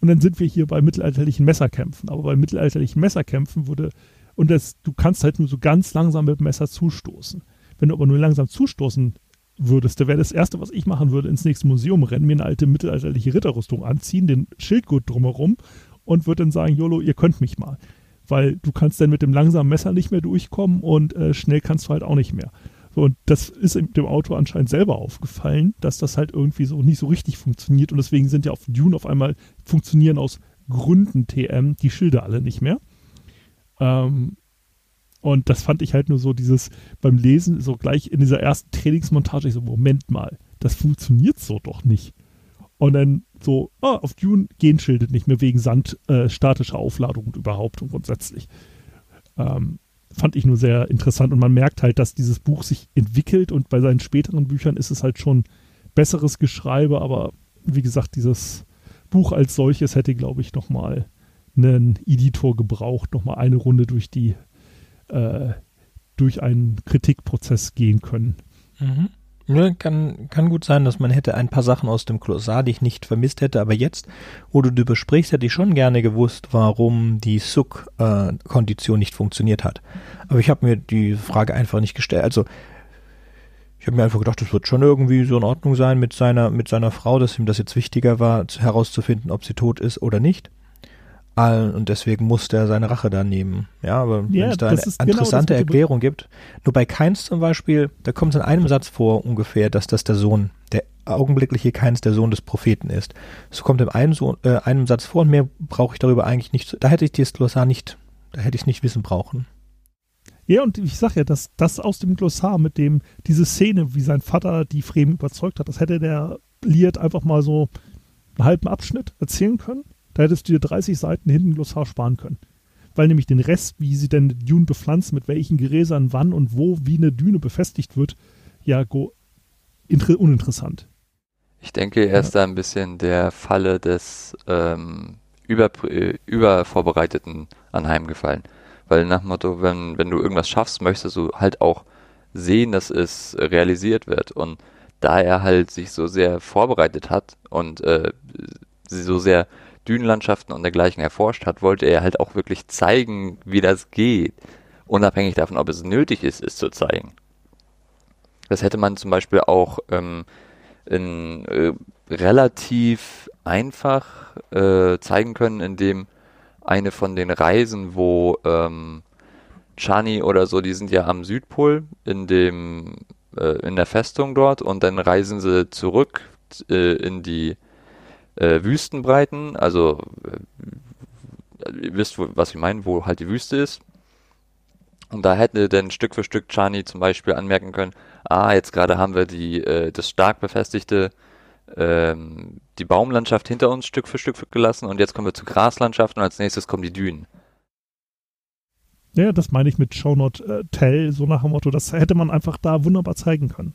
Und dann sind wir hier bei mittelalterlichen Messerkämpfen. Aber bei mittelalterlichen Messerkämpfen wurde, und das, du kannst halt nur so ganz langsam mit dem Messer zustoßen. Wenn du aber nur langsam zustoßen würdest, da wäre das Erste, was ich machen würde, ins nächste Museum rennen, mir eine alte mittelalterliche Ritterrüstung anziehen, den Schildgurt drumherum und würde dann sagen, Jolo, ihr könnt mich mal. Weil du kannst dann mit dem langsamen Messer nicht mehr durchkommen und äh, schnell kannst du halt auch nicht mehr. Und das ist dem Autor anscheinend selber aufgefallen, dass das halt irgendwie so nicht so richtig funktioniert. Und deswegen sind ja auf Dune auf einmal funktionieren aus Gründen TM die Schilder alle nicht mehr. Ähm, und das fand ich halt nur so dieses beim Lesen, so gleich in dieser ersten Trainingsmontage, ich so, Moment mal, das funktioniert so doch nicht. Und dann so, ah, auf Dune gehen Schilde nicht mehr wegen Sand, äh, statischer Aufladung und überhaupt und grundsätzlich. Ähm, fand ich nur sehr interessant und man merkt halt, dass dieses Buch sich entwickelt und bei seinen späteren Büchern ist es halt schon besseres Geschreibe, aber wie gesagt, dieses Buch als solches hätte, glaube ich, nochmal einen Editor gebraucht, nochmal eine Runde durch die äh, durch einen Kritikprozess gehen können. Mhm. Ja, kann, kann gut sein, dass man hätte ein paar Sachen aus dem Glossar, die ich nicht vermisst hätte, aber jetzt, wo du darüber sprichst, hätte ich schon gerne gewusst, warum die Suk-Kondition äh, nicht funktioniert hat. Aber ich habe mir die Frage einfach nicht gestellt. Also, ich habe mir einfach gedacht, das wird schon irgendwie so in Ordnung sein mit seiner, mit seiner Frau, dass ihm das jetzt wichtiger war, herauszufinden, ob sie tot ist oder nicht und deswegen musste er seine Rache da nehmen. Ja, aber ja, wenn es da eine genau interessante genau Erklärung gibt, nur bei Keins zum Beispiel, da kommt es in einem Satz vor ungefähr, dass das der Sohn, der augenblickliche Keins der Sohn des Propheten ist. So kommt in einem, so äh, einem Satz vor und mehr brauche ich darüber eigentlich nicht. Da hätte ich das Glossar nicht, da hätte ich es nicht wissen brauchen. Ja, und ich sag ja, dass das aus dem Glossar mit dem, diese Szene, wie sein Vater die Fremen überzeugt hat, das hätte der Liert einfach mal so einen halben Abschnitt erzählen können da hättest du dir 30 Seiten hinten Glossar sparen können. Weil nämlich den Rest, wie sie denn Dune bepflanzen, mit welchen Geräsern, wann und wo, wie eine Düne befestigt wird, ja, go, uninteressant. Ich denke, er ist ja. da ein bisschen der Falle des ähm, über, äh, Übervorbereiteten anheimgefallen. Weil nach dem Motto, wenn, wenn du irgendwas schaffst, möchtest du halt auch sehen, dass es realisiert wird. Und da er halt sich so sehr vorbereitet hat und äh, so sehr Dünenlandschaften und dergleichen erforscht hat, wollte er halt auch wirklich zeigen, wie das geht. Unabhängig davon, ob es nötig ist, es zu zeigen. Das hätte man zum Beispiel auch ähm, in, äh, relativ einfach äh, zeigen können, indem eine von den Reisen, wo ähm, Chani oder so, die sind ja am Südpol in dem äh, in der Festung dort und dann reisen sie zurück äh, in die äh, Wüstenbreiten, also äh, ihr wisst, wo, was ich meine, wo halt die Wüste ist. Und da hätte dann Stück für Stück Chani zum Beispiel anmerken können, ah, jetzt gerade haben wir die, äh, das stark befestigte, ähm, die Baumlandschaft hinter uns Stück für Stück gelassen und jetzt kommen wir zur Graslandschaft und als nächstes kommen die Dünen. Ja, das meine ich mit Show Not äh, Tell, so nach dem Motto, das hätte man einfach da wunderbar zeigen können.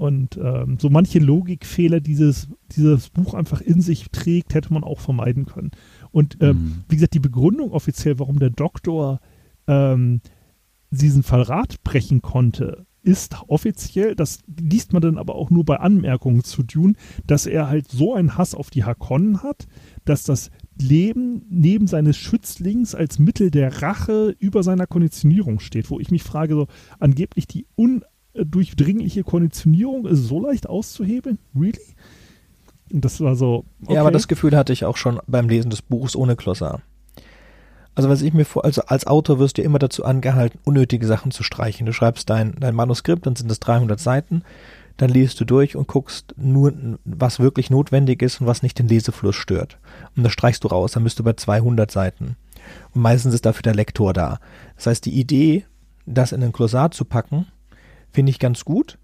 Und ähm, so manche Logikfehler, die dieses, dieses Buch einfach in sich trägt, hätte man auch vermeiden können. Und ähm, mhm. wie gesagt, die Begründung offiziell, warum der Doktor ähm, diesen Verrat brechen konnte, ist offiziell, das liest man dann aber auch nur bei Anmerkungen zu Dune, dass er halt so einen Hass auf die Hakonnen hat, dass das Leben neben seines Schützlings als Mittel der Rache über seiner Konditionierung steht, wo ich mich frage, so angeblich die un durchdringliche Konditionierung ist so leicht auszuhebeln? Really? Und das war so. Okay. Ja, aber das Gefühl hatte ich auch schon beim Lesen des Buchs ohne Glossar. Also was ich mir vor, also als Autor wirst du immer dazu angehalten, unnötige Sachen zu streichen. Du schreibst dein, dein Manuskript, dann sind es 300 Seiten, dann liest du durch und guckst nur, was wirklich notwendig ist und was nicht den Lesefluss stört. Und das streichst du raus, dann bist du bei 200 Seiten. Und meistens ist dafür der Lektor da. Das heißt, die Idee, das in ein Glossar zu packen, finde ich ganz gut,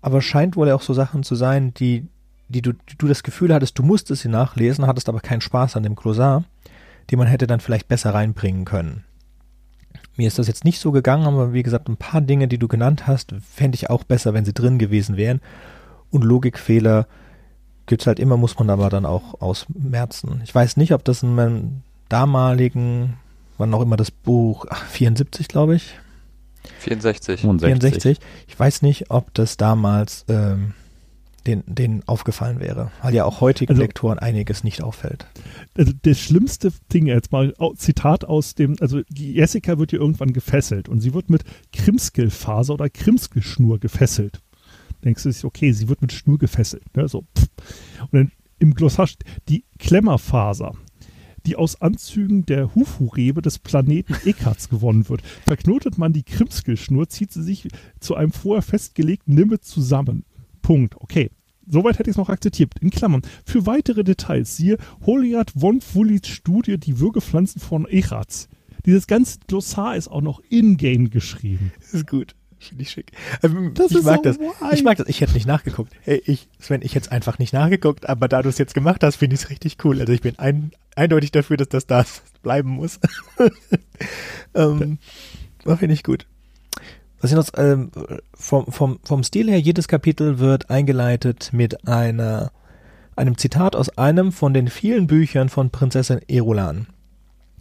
aber scheint wohl auch so Sachen zu sein, die, die du, die du das Gefühl hattest, du musstest sie nachlesen, hattest aber keinen Spaß an dem Glossar die man hätte dann vielleicht besser reinbringen können. Mir ist das jetzt nicht so gegangen, aber wie gesagt, ein paar Dinge, die du genannt hast, fände ich auch besser, wenn sie drin gewesen wären. Und Logikfehler gibt es halt immer, muss man aber dann auch ausmerzen. Ich weiß nicht, ob das in meinem damaligen, wann auch immer das Buch, ach, 74, glaube ich. 64. 64. Ich weiß nicht, ob das damals ähm, den, denen aufgefallen wäre, weil ja auch heutigen also, Lektoren einiges nicht auffällt. Also das schlimmste Ding jetzt mal, Zitat aus dem, also die Jessica wird ja irgendwann gefesselt und sie wird mit Krimskelfaser oder Krimskelschnur gefesselt. Denkst du, okay, sie wird mit Schnur gefesselt. Ne? So, und dann im Glossar die Klemmerfaser, die aus Anzügen der Hufu-Rebe des Planeten Ekats gewonnen wird. Verknotet man die Krimskelschnur, zieht sie sich zu einem vorher festgelegten Limit zusammen. Punkt. Okay. Soweit hätte ich es noch akzeptiert. In Klammern. Für weitere Details siehe Holiat von Fulits Studie Die Würgepflanzen von Echatz. Dieses ganze Glossar ist auch noch in-game geschrieben. Ist gut. Finde ich schick. Ähm, das ich mag so das. Ich mag das. Ich hätte nicht nachgeguckt. Hey, ich, Sven, ich hätte es einfach nicht nachgeguckt, aber da du es jetzt gemacht hast, finde ich es richtig cool. Also ich bin ein, eindeutig dafür, dass das da bleiben muss. ähm, finde ich gut. Was ich noch, ähm, vom, vom, vom Stil her, jedes Kapitel wird eingeleitet mit einer, einem Zitat aus einem von den vielen Büchern von Prinzessin Erulan.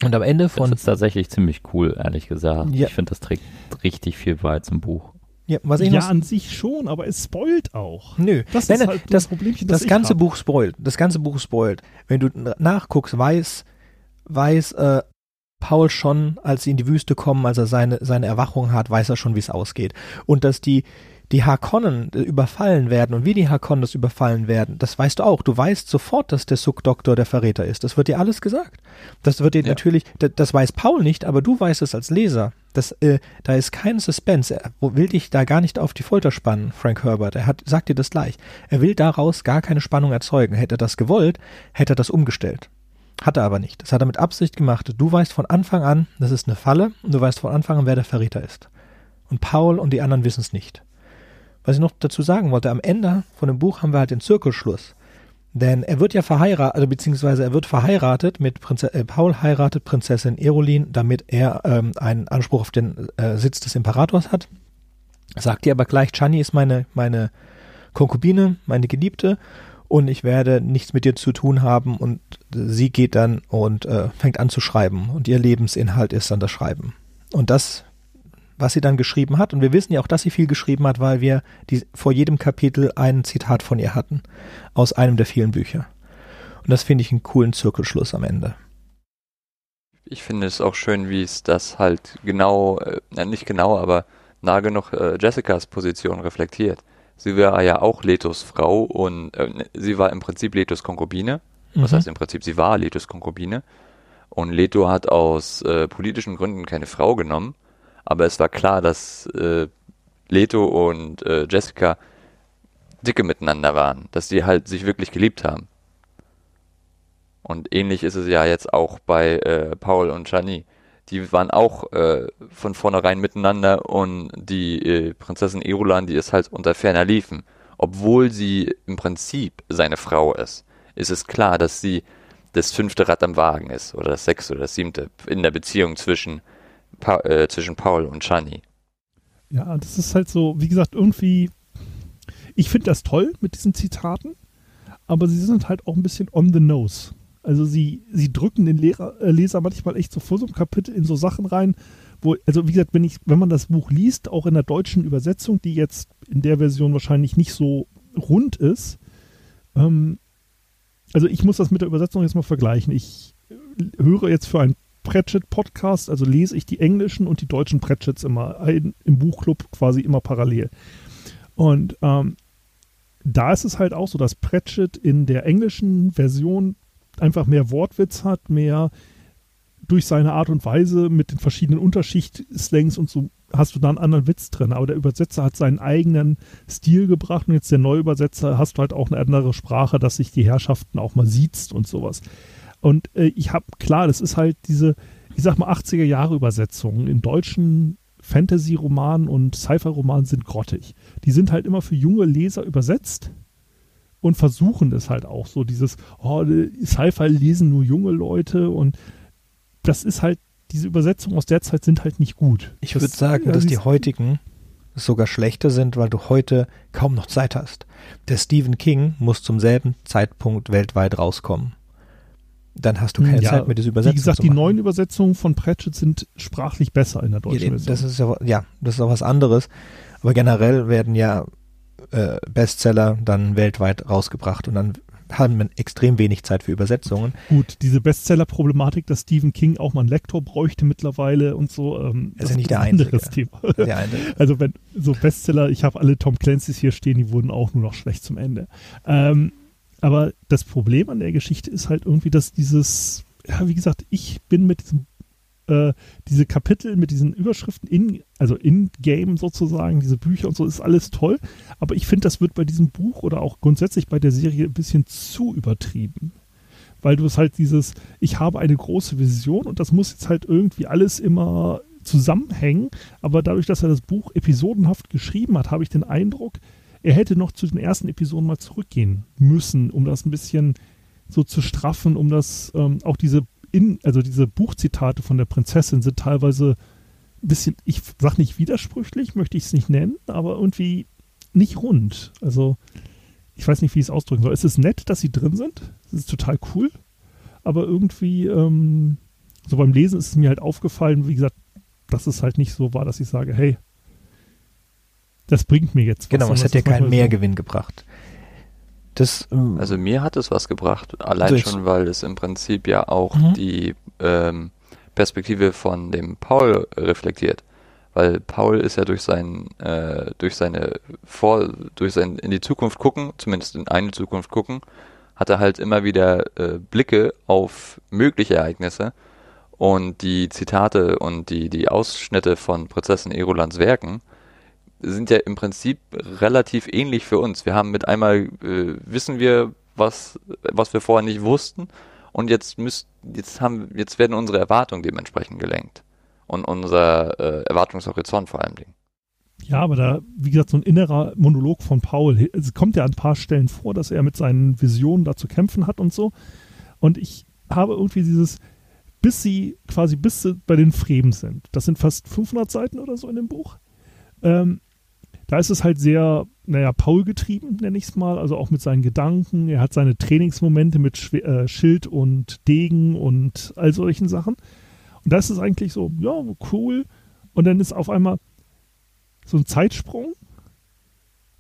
Und am Ende von. Das ist tatsächlich ziemlich cool, ehrlich gesagt. Ja. Ich finde, das trägt richtig viel bei zum Buch. Ja, was ich ja an sich schon, aber es spoilt auch. Nö, das Nein, ist halt das, Problemchen, das, das ganze hab. Buch spoilt. Das ganze Buch spoilt. Wenn du nachguckst, weiß, weiß äh, Paul schon, als sie in die Wüste kommen, als er seine, seine Erwachung hat, weiß er schon, wie es ausgeht. Und dass die, die Harkonnen überfallen werden und wie die Harkonnen das überfallen werden, das weißt du auch. Du weißt sofort, dass der Suk-Doktor der Verräter ist. Das wird dir alles gesagt. Das wird dir ja. natürlich, das, das, weiß Paul nicht, aber du weißt es als Leser. Das, äh, da ist kein Suspense. Er will dich da gar nicht auf die Folter spannen, Frank Herbert. Er hat, sagt dir das gleich. Er will daraus gar keine Spannung erzeugen. Hätte er das gewollt, hätte er das umgestellt. Hat er aber nicht. Das hat er mit Absicht gemacht. Du weißt von Anfang an, das ist eine Falle, und du weißt von Anfang an, wer der Verräter ist. Und Paul und die anderen wissen es nicht. Was ich noch dazu sagen wollte, am Ende von dem Buch haben wir halt den Zirkelschluss. Denn er wird ja verheiratet, also beziehungsweise er wird verheiratet mit Prinze äh, Paul heiratet Prinzessin Erolin, damit er ähm, einen Anspruch auf den äh, Sitz des Imperators hat. Sagt ihr aber gleich, Chani ist meine, meine Konkubine, meine Geliebte und ich werde nichts mit dir zu tun haben und sie geht dann und äh, fängt an zu schreiben und ihr Lebensinhalt ist dann das Schreiben. Und das, was sie dann geschrieben hat, und wir wissen ja auch, dass sie viel geschrieben hat, weil wir die, vor jedem Kapitel ein Zitat von ihr hatten aus einem der vielen Bücher. Und das finde ich einen coolen Zirkelschluss am Ende. Ich finde es auch schön, wie es das halt genau, äh, nicht genau, aber nah genug äh, Jessicas Position reflektiert. Sie war ja auch Letos Frau und äh, sie war im Prinzip Letos Konkubine. Was mhm. heißt im Prinzip, sie war Letos Konkubine. Und Leto hat aus äh, politischen Gründen keine Frau genommen. Aber es war klar, dass äh, Leto und äh, Jessica dicke miteinander waren. Dass sie halt sich wirklich geliebt haben. Und ähnlich ist es ja jetzt auch bei äh, Paul und Chani die waren auch äh, von vornherein miteinander und die äh, Prinzessin Erulan, die ist halt unter ferner Liefen. Obwohl sie im Prinzip seine Frau ist, ist es klar, dass sie das fünfte Rad am Wagen ist oder das sechste oder das siebte in der Beziehung zwischen, pa äh, zwischen Paul und Shani. Ja, das ist halt so, wie gesagt, irgendwie, ich finde das toll mit diesen Zitaten, aber sie sind halt auch ein bisschen on the nose. Also sie, sie drücken den Lehrer, äh, Leser manchmal echt so vor so einem Kapitel in so Sachen rein, wo, also wie gesagt, wenn ich, wenn man das Buch liest, auch in der deutschen Übersetzung, die jetzt in der Version wahrscheinlich nicht so rund ist, ähm, also ich muss das mit der Übersetzung jetzt mal vergleichen. Ich äh, höre jetzt für einen Pratchett-Podcast, also lese ich die englischen und die deutschen Pratchetts immer ein, im Buchclub quasi immer parallel. Und ähm, da ist es halt auch so, dass Pratchett in der englischen Version einfach mehr Wortwitz hat, mehr durch seine Art und Weise mit den verschiedenen Unterschicht-Slangs und so hast du da einen anderen Witz drin. Aber der Übersetzer hat seinen eigenen Stil gebracht und jetzt der Neuübersetzer hast du halt auch eine andere Sprache, dass sich die Herrschaften auch mal sieht und sowas. Und äh, ich habe, klar, das ist halt diese, ich sag mal, 80er Jahre Übersetzungen in deutschen Fantasy-Romanen und Sci-Fi-Romanen sind grottig. Die sind halt immer für junge Leser übersetzt und versuchen es halt auch so, dieses, oh, Sci-Fi lesen nur junge Leute und das ist halt, diese Übersetzungen aus der Zeit sind halt nicht gut. Ich würde sagen, ja, dass die heutigen sogar schlechter sind, weil du heute kaum noch Zeit hast. Der Stephen King muss zum selben Zeitpunkt weltweit rauskommen. Dann hast du keine ja, Zeit mehr, diese Übersetzung Wie gesagt, die neuen Übersetzungen von Pratchett sind sprachlich besser in der deutschen ja, Version. Das ist ja, ja, das ist auch was anderes. Aber generell werden ja äh, Bestseller dann weltweit rausgebracht und dann haben wir extrem wenig Zeit für Übersetzungen. Gut, diese Bestseller-Problematik, dass Stephen King auch mal einen Lektor bräuchte mittlerweile und so, ähm, ist das ja nicht der ein anderes Thema. Der also wenn so Bestseller, ich habe alle Tom Clancy's hier stehen, die wurden auch nur noch schlecht zum Ende. Ähm, aber das Problem an der Geschichte ist halt irgendwie, dass dieses, ja, wie gesagt, ich bin mit diesem äh, diese Kapitel mit diesen Überschriften in, also in-game sozusagen, diese Bücher und so, ist alles toll. Aber ich finde, das wird bei diesem Buch oder auch grundsätzlich bei der Serie ein bisschen zu übertrieben. Weil du es halt dieses, ich habe eine große Vision und das muss jetzt halt irgendwie alles immer zusammenhängen. Aber dadurch, dass er das Buch episodenhaft geschrieben hat, habe ich den Eindruck, er hätte noch zu den ersten Episoden mal zurückgehen müssen, um das ein bisschen so zu straffen, um das ähm, auch diese in, also diese Buchzitate von der Prinzessin sind teilweise ein bisschen, ich sag nicht widersprüchlich, möchte ich es nicht nennen, aber irgendwie nicht rund. Also ich weiß nicht, wie ich es ausdrücken soll. Es ist nett, dass sie drin sind. Es ist total cool. Aber irgendwie, ähm, so beim Lesen ist es mir halt aufgefallen, wie gesagt, dass es halt nicht so war, dass ich sage, hey, das bringt mir jetzt was. Genau, es hat ja keinen Mehrgewinn so. gebracht. Das, ähm, also mir hat es was gebracht, allein schon, weil es im Prinzip ja auch mhm. die ähm, Perspektive von dem Paul reflektiert. Weil Paul ist ja durch sein, äh, durch seine Vor, durch sein in die Zukunft gucken, zumindest in eine Zukunft gucken, hat er halt immer wieder äh, Blicke auf mögliche Ereignisse und die Zitate und die, die Ausschnitte von Prinzessin Erolans Werken sind ja im Prinzip relativ ähnlich für uns. Wir haben mit einmal äh, wissen wir, was, was wir vorher nicht wussten und jetzt müsst, jetzt haben, jetzt werden unsere Erwartungen dementsprechend gelenkt. Und unser äh, Erwartungshorizont vor allem Dingen. Ja, aber da, wie gesagt, so ein innerer Monolog von Paul. Es kommt ja an ein paar Stellen vor, dass er mit seinen Visionen da zu kämpfen hat und so. Und ich habe irgendwie dieses, bis sie quasi, bis sie bei den Fremen sind. Das sind fast 500 Seiten oder so in dem Buch. Ähm, da ist es halt sehr, naja, Paul getrieben, nenne ich es mal, also auch mit seinen Gedanken. Er hat seine Trainingsmomente mit Schw äh, Schild und Degen und all solchen Sachen. Und da ist eigentlich so, ja, cool. Und dann ist auf einmal so ein Zeitsprung.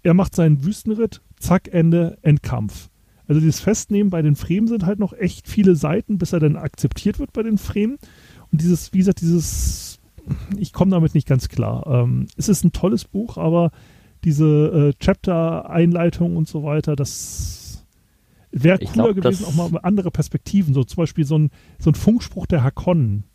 Er macht seinen Wüstenritt, zack, Ende, Endkampf. Also dieses Festnehmen bei den Fremen sind halt noch echt viele Seiten, bis er dann akzeptiert wird bei den Fremen. Und dieses, wie gesagt, dieses ich komme damit nicht ganz klar. Ähm, es ist ein tolles Buch, aber diese äh, Chapter-Einleitung und so weiter, das wäre cooler glaub, gewesen, auch mal andere Perspektiven, so zum Beispiel so ein, so ein Funkspruch der Hakonnen.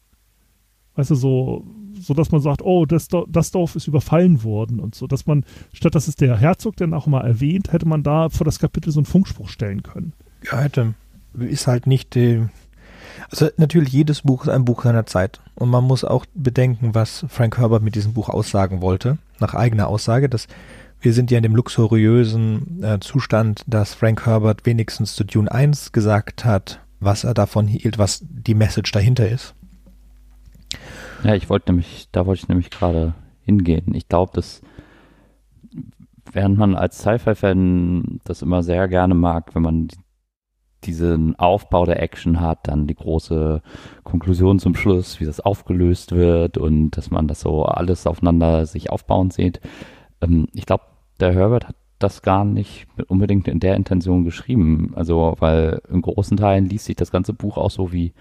Weißt du, so, so dass man sagt, oh, das, das Dorf ist überfallen worden und so, dass man, statt dass es der Herzog dann auch mal erwähnt, hätte man da vor das Kapitel so einen Funkspruch stellen können. Ja, hätte. Ist halt nicht die, also natürlich, jedes Buch ist ein Buch seiner Zeit. Und man muss auch bedenken, was Frank Herbert mit diesem Buch aussagen wollte, nach eigener Aussage. Dass wir sind ja in dem luxuriösen äh, Zustand, dass Frank Herbert wenigstens zu Dune 1 gesagt hat, was er davon hielt, was die Message dahinter ist. Ja, ich wollte nämlich, da wollte ich nämlich gerade hingehen. Ich glaube, dass während man als Sci-Fi-Fan das immer sehr gerne mag, wenn man diesen Aufbau der Action hat, dann die große Konklusion zum Schluss, wie das aufgelöst wird und dass man das so alles aufeinander sich aufbauen sieht. Ähm, ich glaube, der Herbert hat das gar nicht unbedingt in der Intention geschrieben. Also, weil in großen Teilen liest sich das ganze Buch auch so wie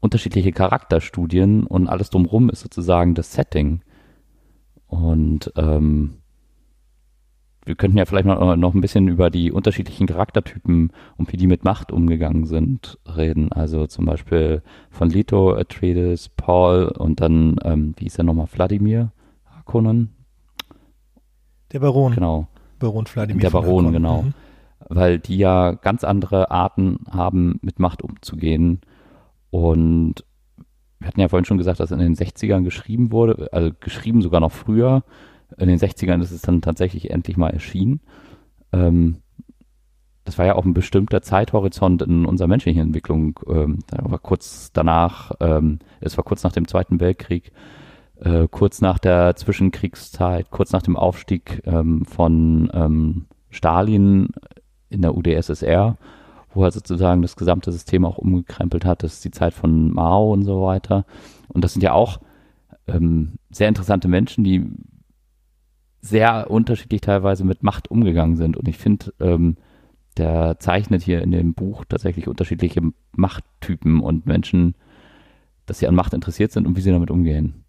unterschiedliche Charakterstudien und alles drumherum ist sozusagen das Setting. Und ähm, wir könnten ja vielleicht noch, noch ein bisschen über die unterschiedlichen Charaktertypen und wie die mit Macht umgegangen sind reden. Also zum Beispiel von Leto, Atreides, Paul und dann, ähm, wie ist er nochmal, Wladimir Harkonnen? Der Baron. Genau. Baron Vladimir. Der Baron, Harkonnen. genau. Mhm. weil die ja ganz andere Arten haben, mit Macht umzugehen. Und wir hatten ja vorhin schon gesagt, dass in den 60ern geschrieben wurde, also geschrieben sogar noch früher. In den 60ern ist es dann tatsächlich endlich mal erschienen. Ähm, das war ja auch ein bestimmter Zeithorizont in unserer menschlichen Entwicklung. Ähm, war kurz danach, ähm, es war kurz nach dem Zweiten Weltkrieg, äh, kurz nach der Zwischenkriegszeit, kurz nach dem Aufstieg ähm, von ähm, Stalin in der UdSSR, wo er sozusagen das gesamte System auch umgekrempelt hat. Das ist die Zeit von Mao und so weiter. Und das sind ja auch ähm, sehr interessante Menschen, die sehr unterschiedlich teilweise mit Macht umgegangen sind. Und ich finde, ähm, der zeichnet hier in dem Buch tatsächlich unterschiedliche Machttypen und Menschen, dass sie an Macht interessiert sind und wie sie damit umgehen.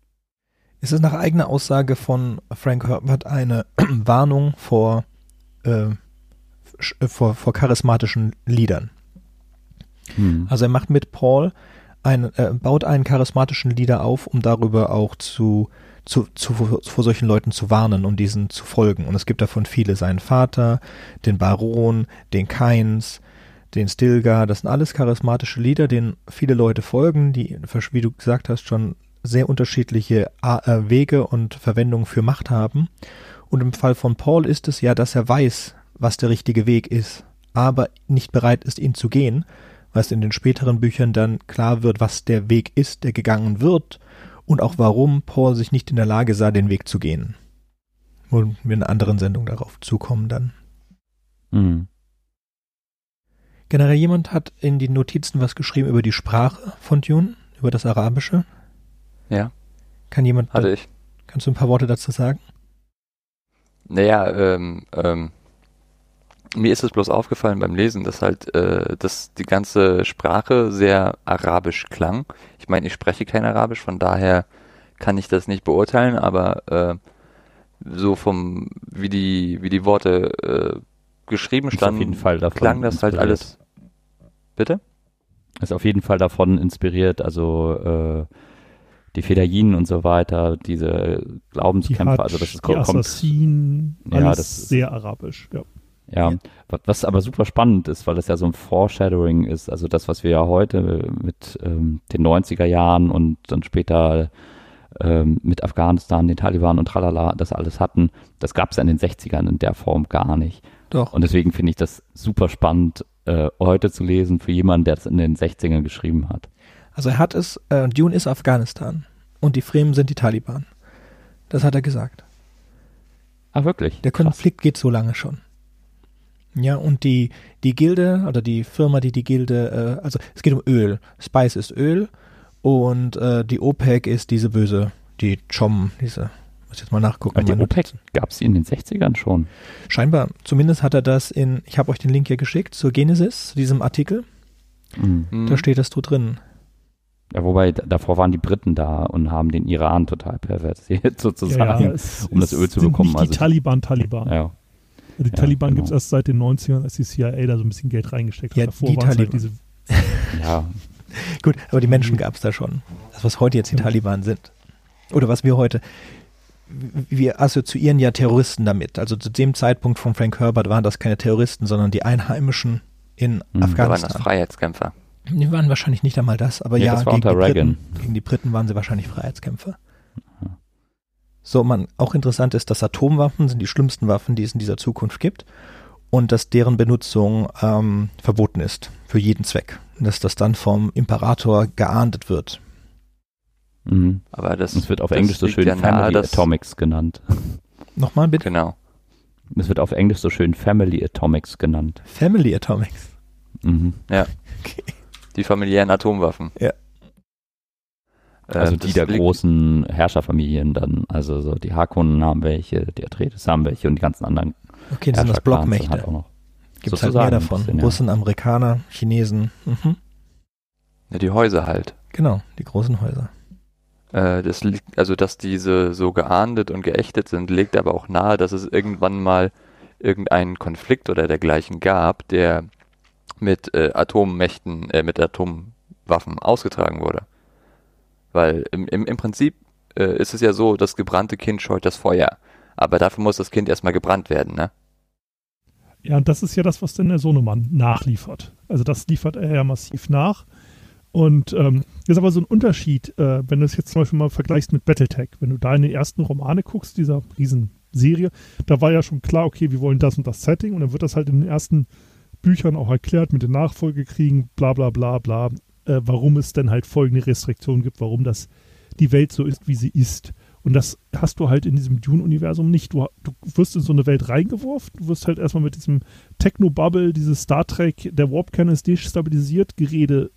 Es ist nach eigener Aussage von Frank Herbert eine Warnung vor, äh, sch- äh, vor, vor charismatischen Liedern. Hm. Also er macht mit Paul ein, äh, baut einen charismatischen Leader auf, um darüber auch zu, zu, zu vor solchen Leuten zu warnen und diesen zu folgen. Und es gibt davon viele, seinen Vater, den Baron, den Keins, den Stilgar, das sind alles charismatische Lieder, denen viele Leute folgen, die, wie du gesagt hast, schon sehr unterschiedliche äh, Wege und Verwendungen für Macht haben. Und im Fall von Paul ist es ja, dass er weiß, was der richtige Weg ist, aber nicht bereit ist, ihn zu gehen, was in den späteren Büchern dann klar wird, was der Weg ist, der gegangen wird und auch warum Paul sich nicht in der Lage sah, den Weg zu gehen. Und wir in einer anderen Sendung darauf zukommen dann. Hm. Generell jemand hat in die Notizen was geschrieben über die Sprache von Dune, über das Arabische. Ja, Kann jemand, hatte ich. kannst du ein paar Worte dazu sagen? Naja, ähm, ähm, mir ist es bloß aufgefallen beim Lesen, dass halt, äh, dass die ganze Sprache sehr arabisch klang. Ich meine, ich spreche kein Arabisch, von daher kann ich das nicht beurteilen, aber äh, so vom, wie die, wie die Worte äh, geschrieben Ist auf jeden standen, Fall davon klang das halt inspiriert. alles. Bitte? Ist auf jeden Fall davon inspiriert, also äh, die Fedayinen und so weiter, diese Die, Glaubenskämpfe, Hadsch, also das ist, die kommt, Assassinen, Ja, alles das ist- sehr arabisch. Ja. Ja, wa- was aber super spannend ist, weil das ja so ein Foreshadowing ist, also das, was wir ja heute mit ähm, den 90er Jahren und dann später ähm, mit Afghanistan, den Taliban und tralala, das alles hatten, das gab es ja in den 60ern in der Form gar nicht. Doch. Und deswegen finde ich das super spannend, äh, heute zu lesen für jemanden, der das in den 60ern geschrieben hat. Also er hat es, äh, Dune ist Afghanistan und die Fremen sind die Taliban. Das hat er gesagt. Ah, wirklich? Der Krass. Konflikt geht so lange schon. Ja, und die, die Gilde oder die Firma, die die Gilde, äh, also es geht um Öl. Spice ist Öl und äh, die OPEC ist diese böse, die Chom, diese, muss jetzt mal nachgucken. Aber die meine OPEC gab es die in den 60ern schon. Scheinbar, zumindest hat er das in, ich habe euch den Link hier geschickt zur Genesis, zu diesem Artikel, Mhm. Hm. da steht das so drin. Ja, wobei davor waren die Briten da und haben den Iran total perversiert sozusagen. es, um das Öl zu sind bekommen, Nicht also- die Taliban, Taliban. Ja. Die Ja, Taliban genau. gibt es erst seit den 90ern, als die CIA da so ein bisschen Geld reingesteckt Ja, hat. Davor die waren halt Taliban. diese ja, Gut, aber die Menschen gab es da schon. Das, was heute jetzt die Ja. Taliban sind. Oder was wir heute. Wir assoziieren ja Terroristen damit. Also zu dem Zeitpunkt von Frank Herbert waren das keine Terroristen, sondern die Einheimischen in Mhm. Da waren das Afghanistan. Freiheitskämpfer. Die waren wahrscheinlich nicht einmal das, aber Nee, ja, das war gegen, die Briten, gegen die Briten waren sie wahrscheinlich Freiheitskämpfer. So, man, auch interessant ist, dass Atomwaffen sind die schlimmsten Waffen, die es in dieser Zukunft gibt und dass deren Benutzung ähm, verboten ist für jeden Zweck. Und dass das dann vom Imperator geahndet wird. mhm. Aber das, es wird auf das Englisch so schön ja nahe, Family Atomics genannt. Nochmal bitte. Genau. Es wird auf Englisch so schön Family Atomics genannt. Family Atomics. Mhm. Die familiären Atomwaffen. Ja. Also die das der großen Herrscherfamilien dann. Also so die Harkonnen haben welche, die Atreides haben welche und die ganzen anderen Okay, das sind das Blockmächte. Halt auch noch. Gibt es halt mehr davon. bisschen, ja. Russen, Amerikaner, Chinesen. Mhm. Ja, die Häuser halt. Genau, die großen Häuser. Äh, das liegt, also dass diese so geahndet und geächtet sind, legt aber auch nahe, dass es irgendwann mal irgendeinen Konflikt oder dergleichen gab, der mit äh, Atommächten, äh, mit Atomwaffen ausgetragen wurde. Weil im, im, im Prinzip äh, ist es ja so, das gebrannte Kind scheut das Feuer. Aber dafür muss das Kind erstmal gebrannt werden, ne? Ja, und das ist ja das, was denn der Sohnemann nachliefert. Also das liefert er ja massiv nach. Und ähm, ist aber so ein Unterschied, äh, wenn du es jetzt zum Beispiel mal vergleichst mit Battletech. Wenn du da in die ersten Romane guckst, dieser Riesenserie, da war ja schon klar, okay, wir wollen das und das Setting. Und dann wird das halt in den ersten Büchern auch erklärt mit den Nachfolgekriegen, bla bla bla bla, äh, warum es denn halt folgende Restriktionen gibt, warum das die Welt so ist, wie sie ist. Und das hast du halt in diesem Dune-Universum nicht. Du, du, wirst in so eine Welt reingeworfen, du wirst halt erstmal mit diesem Techno-Bubble, dieses Star Trek, der Warp-Kern ist destabilisiert, Gerede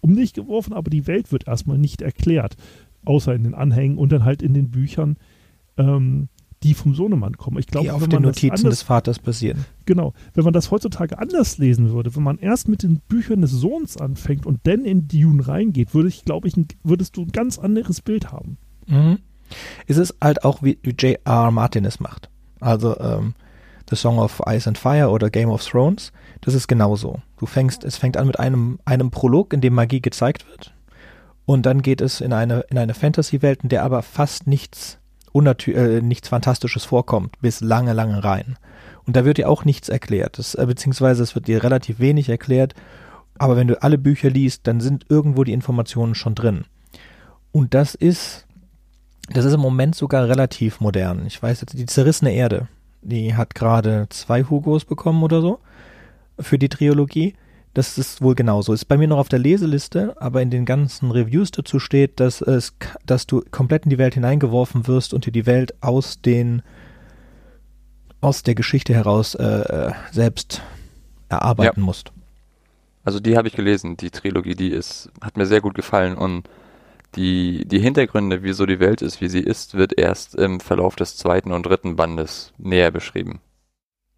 um dich geworfen, aber die Welt wird erstmal nicht erklärt. Außer in den Anhängen und dann halt in den Büchern, ähm, die vom Sohnemann kommen. Ich glaube, die auf den Notizen anders, des Vaters basieren. Genau. Wenn man das heutzutage anders lesen würde, wenn man erst mit den Büchern des Sohns anfängt und dann in Dune reingeht, würde ich, glaube ich, würdest du ein ganz anderes Bild haben. Mhm ist es halt auch wie J.R. Martin es macht. Also ähm, The Song of Ice and Fire oder Game of Thrones, das ist genauso. Du fängst, es fängt an mit einem, einem Prolog, in dem Magie gezeigt wird. Und dann geht es in eine, in eine Fantasy-Welt, in der aber fast nichts, äh, nichts Fantastisches vorkommt, bis lange, lange rein. Und da wird dir auch nichts erklärt, das, äh, beziehungsweise es wird dir relativ wenig erklärt. Aber wenn du alle Bücher liest, dann sind irgendwo die Informationen schon drin. Und das ist das ist im Moment sogar relativ modern. Ich weiß jetzt, die zerrissene Erde, die hat gerade zwei Hugos bekommen oder so für die Trilogie. Das ist wohl genauso. Ist bei mir noch auf der Leseliste, aber in den ganzen Reviews dazu steht, dass es, dass du komplett in die Welt hineingeworfen wirst und dir die Welt aus den aus der Geschichte heraus äh, äh selbst erarbeiten ja. musst. Also die habe ich gelesen, die Trilogie, die ist, hat mir sehr gut gefallen und die, die Hintergründe, wieso die Welt ist, wie sie ist, wird erst im Verlauf des zweiten und dritten Bandes näher beschrieben.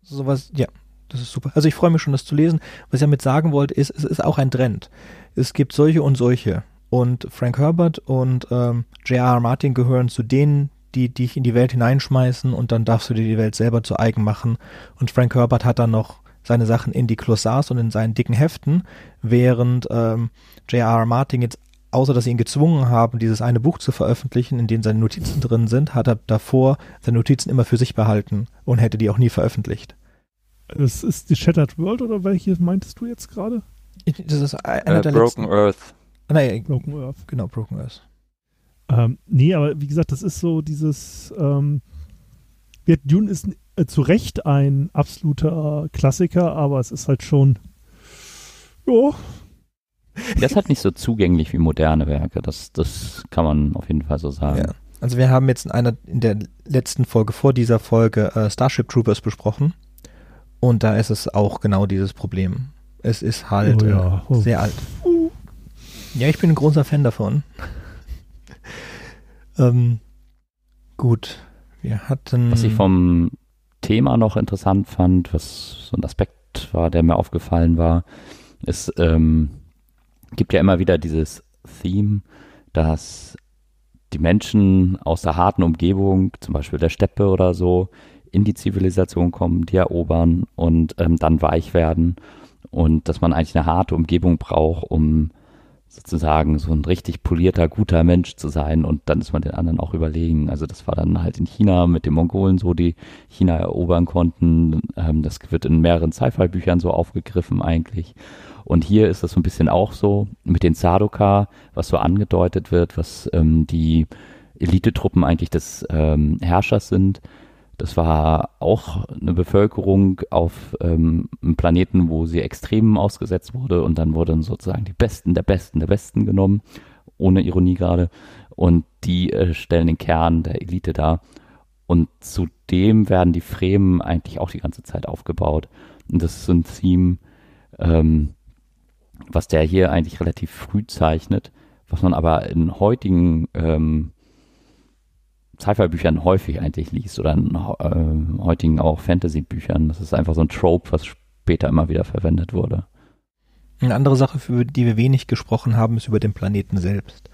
Sowas, ja, das ist super. Also ich freue mich schon, das zu lesen. Was ich damit sagen wollte, ist, es ist auch ein Trend. Es gibt solche und solche. Und Frank Herbert und ähm, J.R.R. Martin gehören zu denen, die dich in die Welt hineinschmeißen und dann darfst du dir die Welt selber zu eigen machen. Und Frank Herbert hat dann noch seine Sachen in die Glossars und in seinen dicken Heften, während ähm, J.R.R. Martin jetzt außer dass sie ihn gezwungen haben, dieses eine Buch zu veröffentlichen, in dem seine Notizen drin sind, hat er davor seine Notizen immer für sich behalten und hätte die auch nie veröffentlicht. Das ist die Shattered World oder welche meintest du jetzt gerade? Das ist einer uh, der Broken letzten. Earth. Nein, Broken Earth. Genau, Broken Earth. Ähm, nee, aber wie gesagt, das ist so dieses ähm, Dune ist äh, zu Recht ein absoluter Klassiker, aber es ist halt schon ja, der ist halt nicht so zugänglich wie moderne Werke. Das, das kann man auf jeden Fall so sagen. Ja. Also wir haben jetzt in einer in der letzten Folge vor dieser Folge äh, Starship Troopers besprochen und da ist es auch genau dieses Problem. Es ist halt oh, ja. äh, sehr alt. Ja, ich bin ein großer Fan davon. ähm, gut, wir hatten. Was ich vom Thema noch interessant fand, was so ein Aspekt war, der mir aufgefallen war, ist ähm, gibt ja immer wieder dieses Theme, dass die Menschen aus der harten Umgebung, zum Beispiel der Steppe oder so, in die Zivilisation kommen, die erobern und ähm, dann weich werden und dass man eigentlich eine harte Umgebung braucht, um sozusagen so ein richtig polierter, guter Mensch zu sein und dann ist man den anderen auch überlegen. Also das war dann halt in China mit den Mongolen so, die China erobern konnten. Ähm, das wird in mehreren Sci-Fi-Büchern so aufgegriffen eigentlich. Und hier ist das so ein bisschen auch so mit den Sadoka, was so angedeutet wird, was ähm, die Elitetruppen eigentlich des ähm, Herrschers sind. Das war auch eine Bevölkerung auf ähm, einem Planeten, wo sie Extremen ausgesetzt wurde und dann wurden sozusagen die Besten der Besten der Besten genommen, ohne Ironie gerade. Und die äh, stellen den Kern der Elite dar. Und zudem werden die Fremen eigentlich auch die ganze Zeit aufgebaut. Und das ist so ein Theme, ähm, was der hier eigentlich relativ früh zeichnet, was man aber in heutigen ähm, Sci-Fi-Büchern häufig eigentlich liest oder in äh, heutigen auch Fantasy-Büchern. Das ist einfach so ein Trope, was später immer wieder verwendet wurde. Eine andere Sache, über die wir wenig gesprochen haben, ist über den Planeten selbst.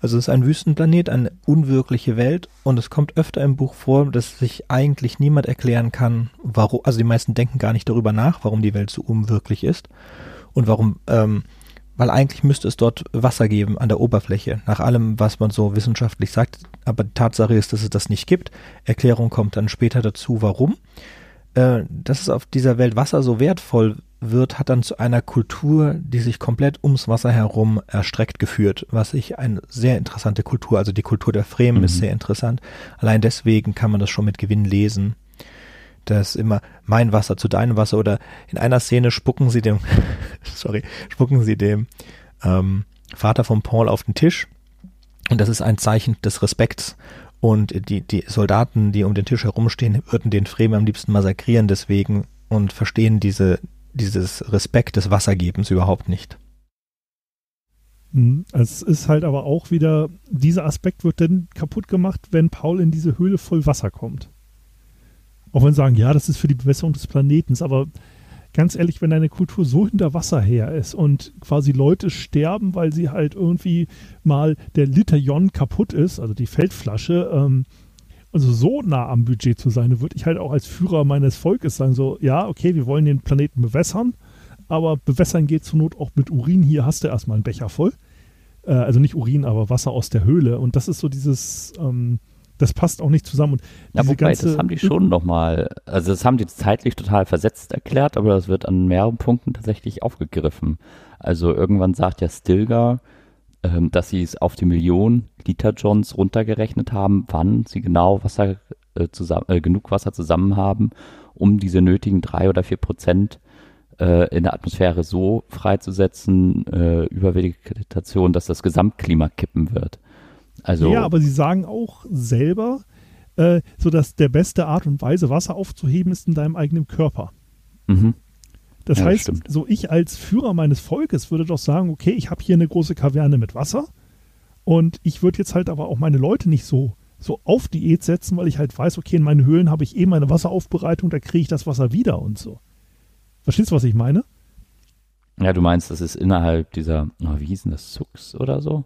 Also es ist ein Wüstenplanet, eine unwirkliche Welt und es kommt öfter im Buch vor, dass sich eigentlich niemand erklären kann, warum, also die meisten denken gar nicht darüber nach, warum die Welt so unwirklich ist und warum, ähm, weil eigentlich müsste es dort Wasser geben an der Oberfläche, nach allem, was man so wissenschaftlich sagt, aber die Tatsache ist, dass es das nicht gibt. Erklärung kommt dann später dazu, warum. Äh, dass es auf dieser Welt Wasser so wertvoll wird, hat dann zu einer Kultur, die sich komplett ums Wasser herum erstreckt geführt, was ich eine sehr interessante Kultur, also die Kultur der Fremen mhm. ist sehr interessant. Allein deswegen kann man das schon mit Gewinn lesen. Das immer mein Wasser zu deinem Wasser oder in einer Szene spucken sie dem, sorry, spucken sie dem ähm, Vater von Paul auf den Tisch und das ist ein Zeichen des Respekts und die, die Soldaten, die um den Tisch herumstehen, würden den Fremen am liebsten massakrieren deswegen und verstehen diese, dieses Respekt des Wassergebens überhaupt nicht. Hm, es ist halt aber auch wieder, dieser Aspekt wird dann kaputt gemacht, wenn Paul in diese Höhle voll Wasser kommt. Auch wenn sie sagen, ja, das ist für die Bewässerung des Planetens, aber ganz ehrlich, wenn eine Kultur so hinter Wasser her ist und quasi Leute sterben, weil sie halt irgendwie mal der Liter Jon kaputt ist, also die Feldflasche, ähm, also so nah am Budget zu sein, würde ich halt auch als Führer meines Volkes sagen, so, ja, okay, wir wollen den Planeten bewässern, aber bewässern geht zur Not auch mit Urin. Hier hast du erstmal einen Becher voll. Äh, also nicht Urin, aber Wasser aus der Höhle. Und das ist so dieses, ähm, das passt auch nicht zusammen. Und ja, wobei, ganze, das haben die schon nochmal, also das haben die zeitlich total versetzt erklärt, aber das wird an mehreren Punkten tatsächlich aufgegriffen. Also irgendwann sagt ja Stilgar, ähm, dass sie es auf die Million Liter Johns runtergerechnet haben, wann sie genau Wasser äh, zusammen, äh, genug Wasser zusammen haben, um diese nötigen drei oder vier Prozent äh, in der Atmosphäre so freizusetzen äh, über Vegetation, dass das Gesamtklima kippen wird. Also ja, aber sie sagen auch selber, äh, so dass der beste Art und Weise, Wasser aufzuheben, ist in deinem eigenen Körper. Mhm. Das ja, heißt, das so ich als Führer meines Volkes würde doch sagen, okay, ich habe hier eine große Kaverne mit Wasser und ich würde jetzt halt aber auch meine Leute nicht so so auf Diät setzen, weil ich halt weiß, okay, in meinen Höhlen habe ich eh meine Wasseraufbereitung, da kriege ich das Wasser wieder und so. Verstehst du, was ich meine? Ja, du meinst, das ist innerhalb dieser, oh, wie hieß denn das, Sucks oder so?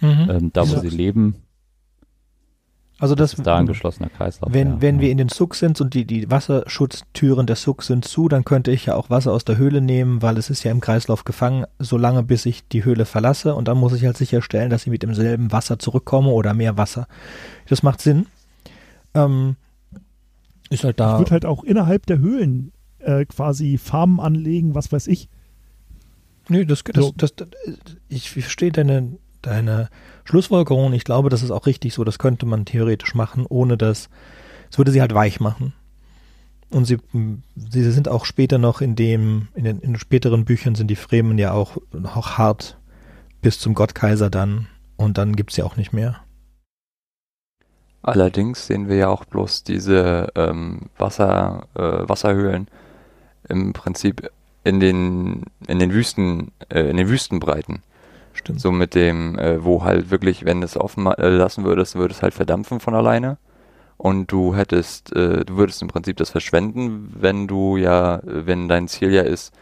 Mhm. Ähm, da, wo ja. sie leben, also das, das ist da ein geschlossener Kreislauf. Wenn, ja. wenn wir in den Suck sind und die, die Wasserschutztüren der Suck sind zu, dann könnte ich ja auch Wasser aus der Höhle nehmen, weil es ist ja im Kreislauf gefangen, solange bis ich die Höhle verlasse und dann muss ich halt sicherstellen, dass ich mit demselben Wasser zurückkomme oder mehr Wasser. Das macht Sinn. Ähm, ist halt da. Ich würde halt auch innerhalb der Höhlen äh, quasi Farmen anlegen, was weiß ich. Nö, das, das, so. das, das ich verstehe deine, deine Schlussfolgerung. Ich glaube, das ist auch richtig so. Das könnte man theoretisch machen, ohne dass es würde sie halt weich machen. Und sie, sie sind auch später noch in dem, in den, in den späteren Büchern sind die Fremen ja auch, auch hart bis zum Gottkaiser dann. Und dann gibt es ja auch nicht mehr. Allerdings sehen wir ja auch bloß diese ähm, Wasser, äh, Wasserhöhlen im Prinzip in den, in den Wüsten, äh, in den Wüstenbreiten. Stimmt. So mit dem, äh, wo halt wirklich, wenn du es offen äh, lassen würdest, würde es halt verdampfen von alleine. Und du hättest, äh, du würdest im Prinzip das verschwenden, wenn du ja, wenn dein Ziel ja ist,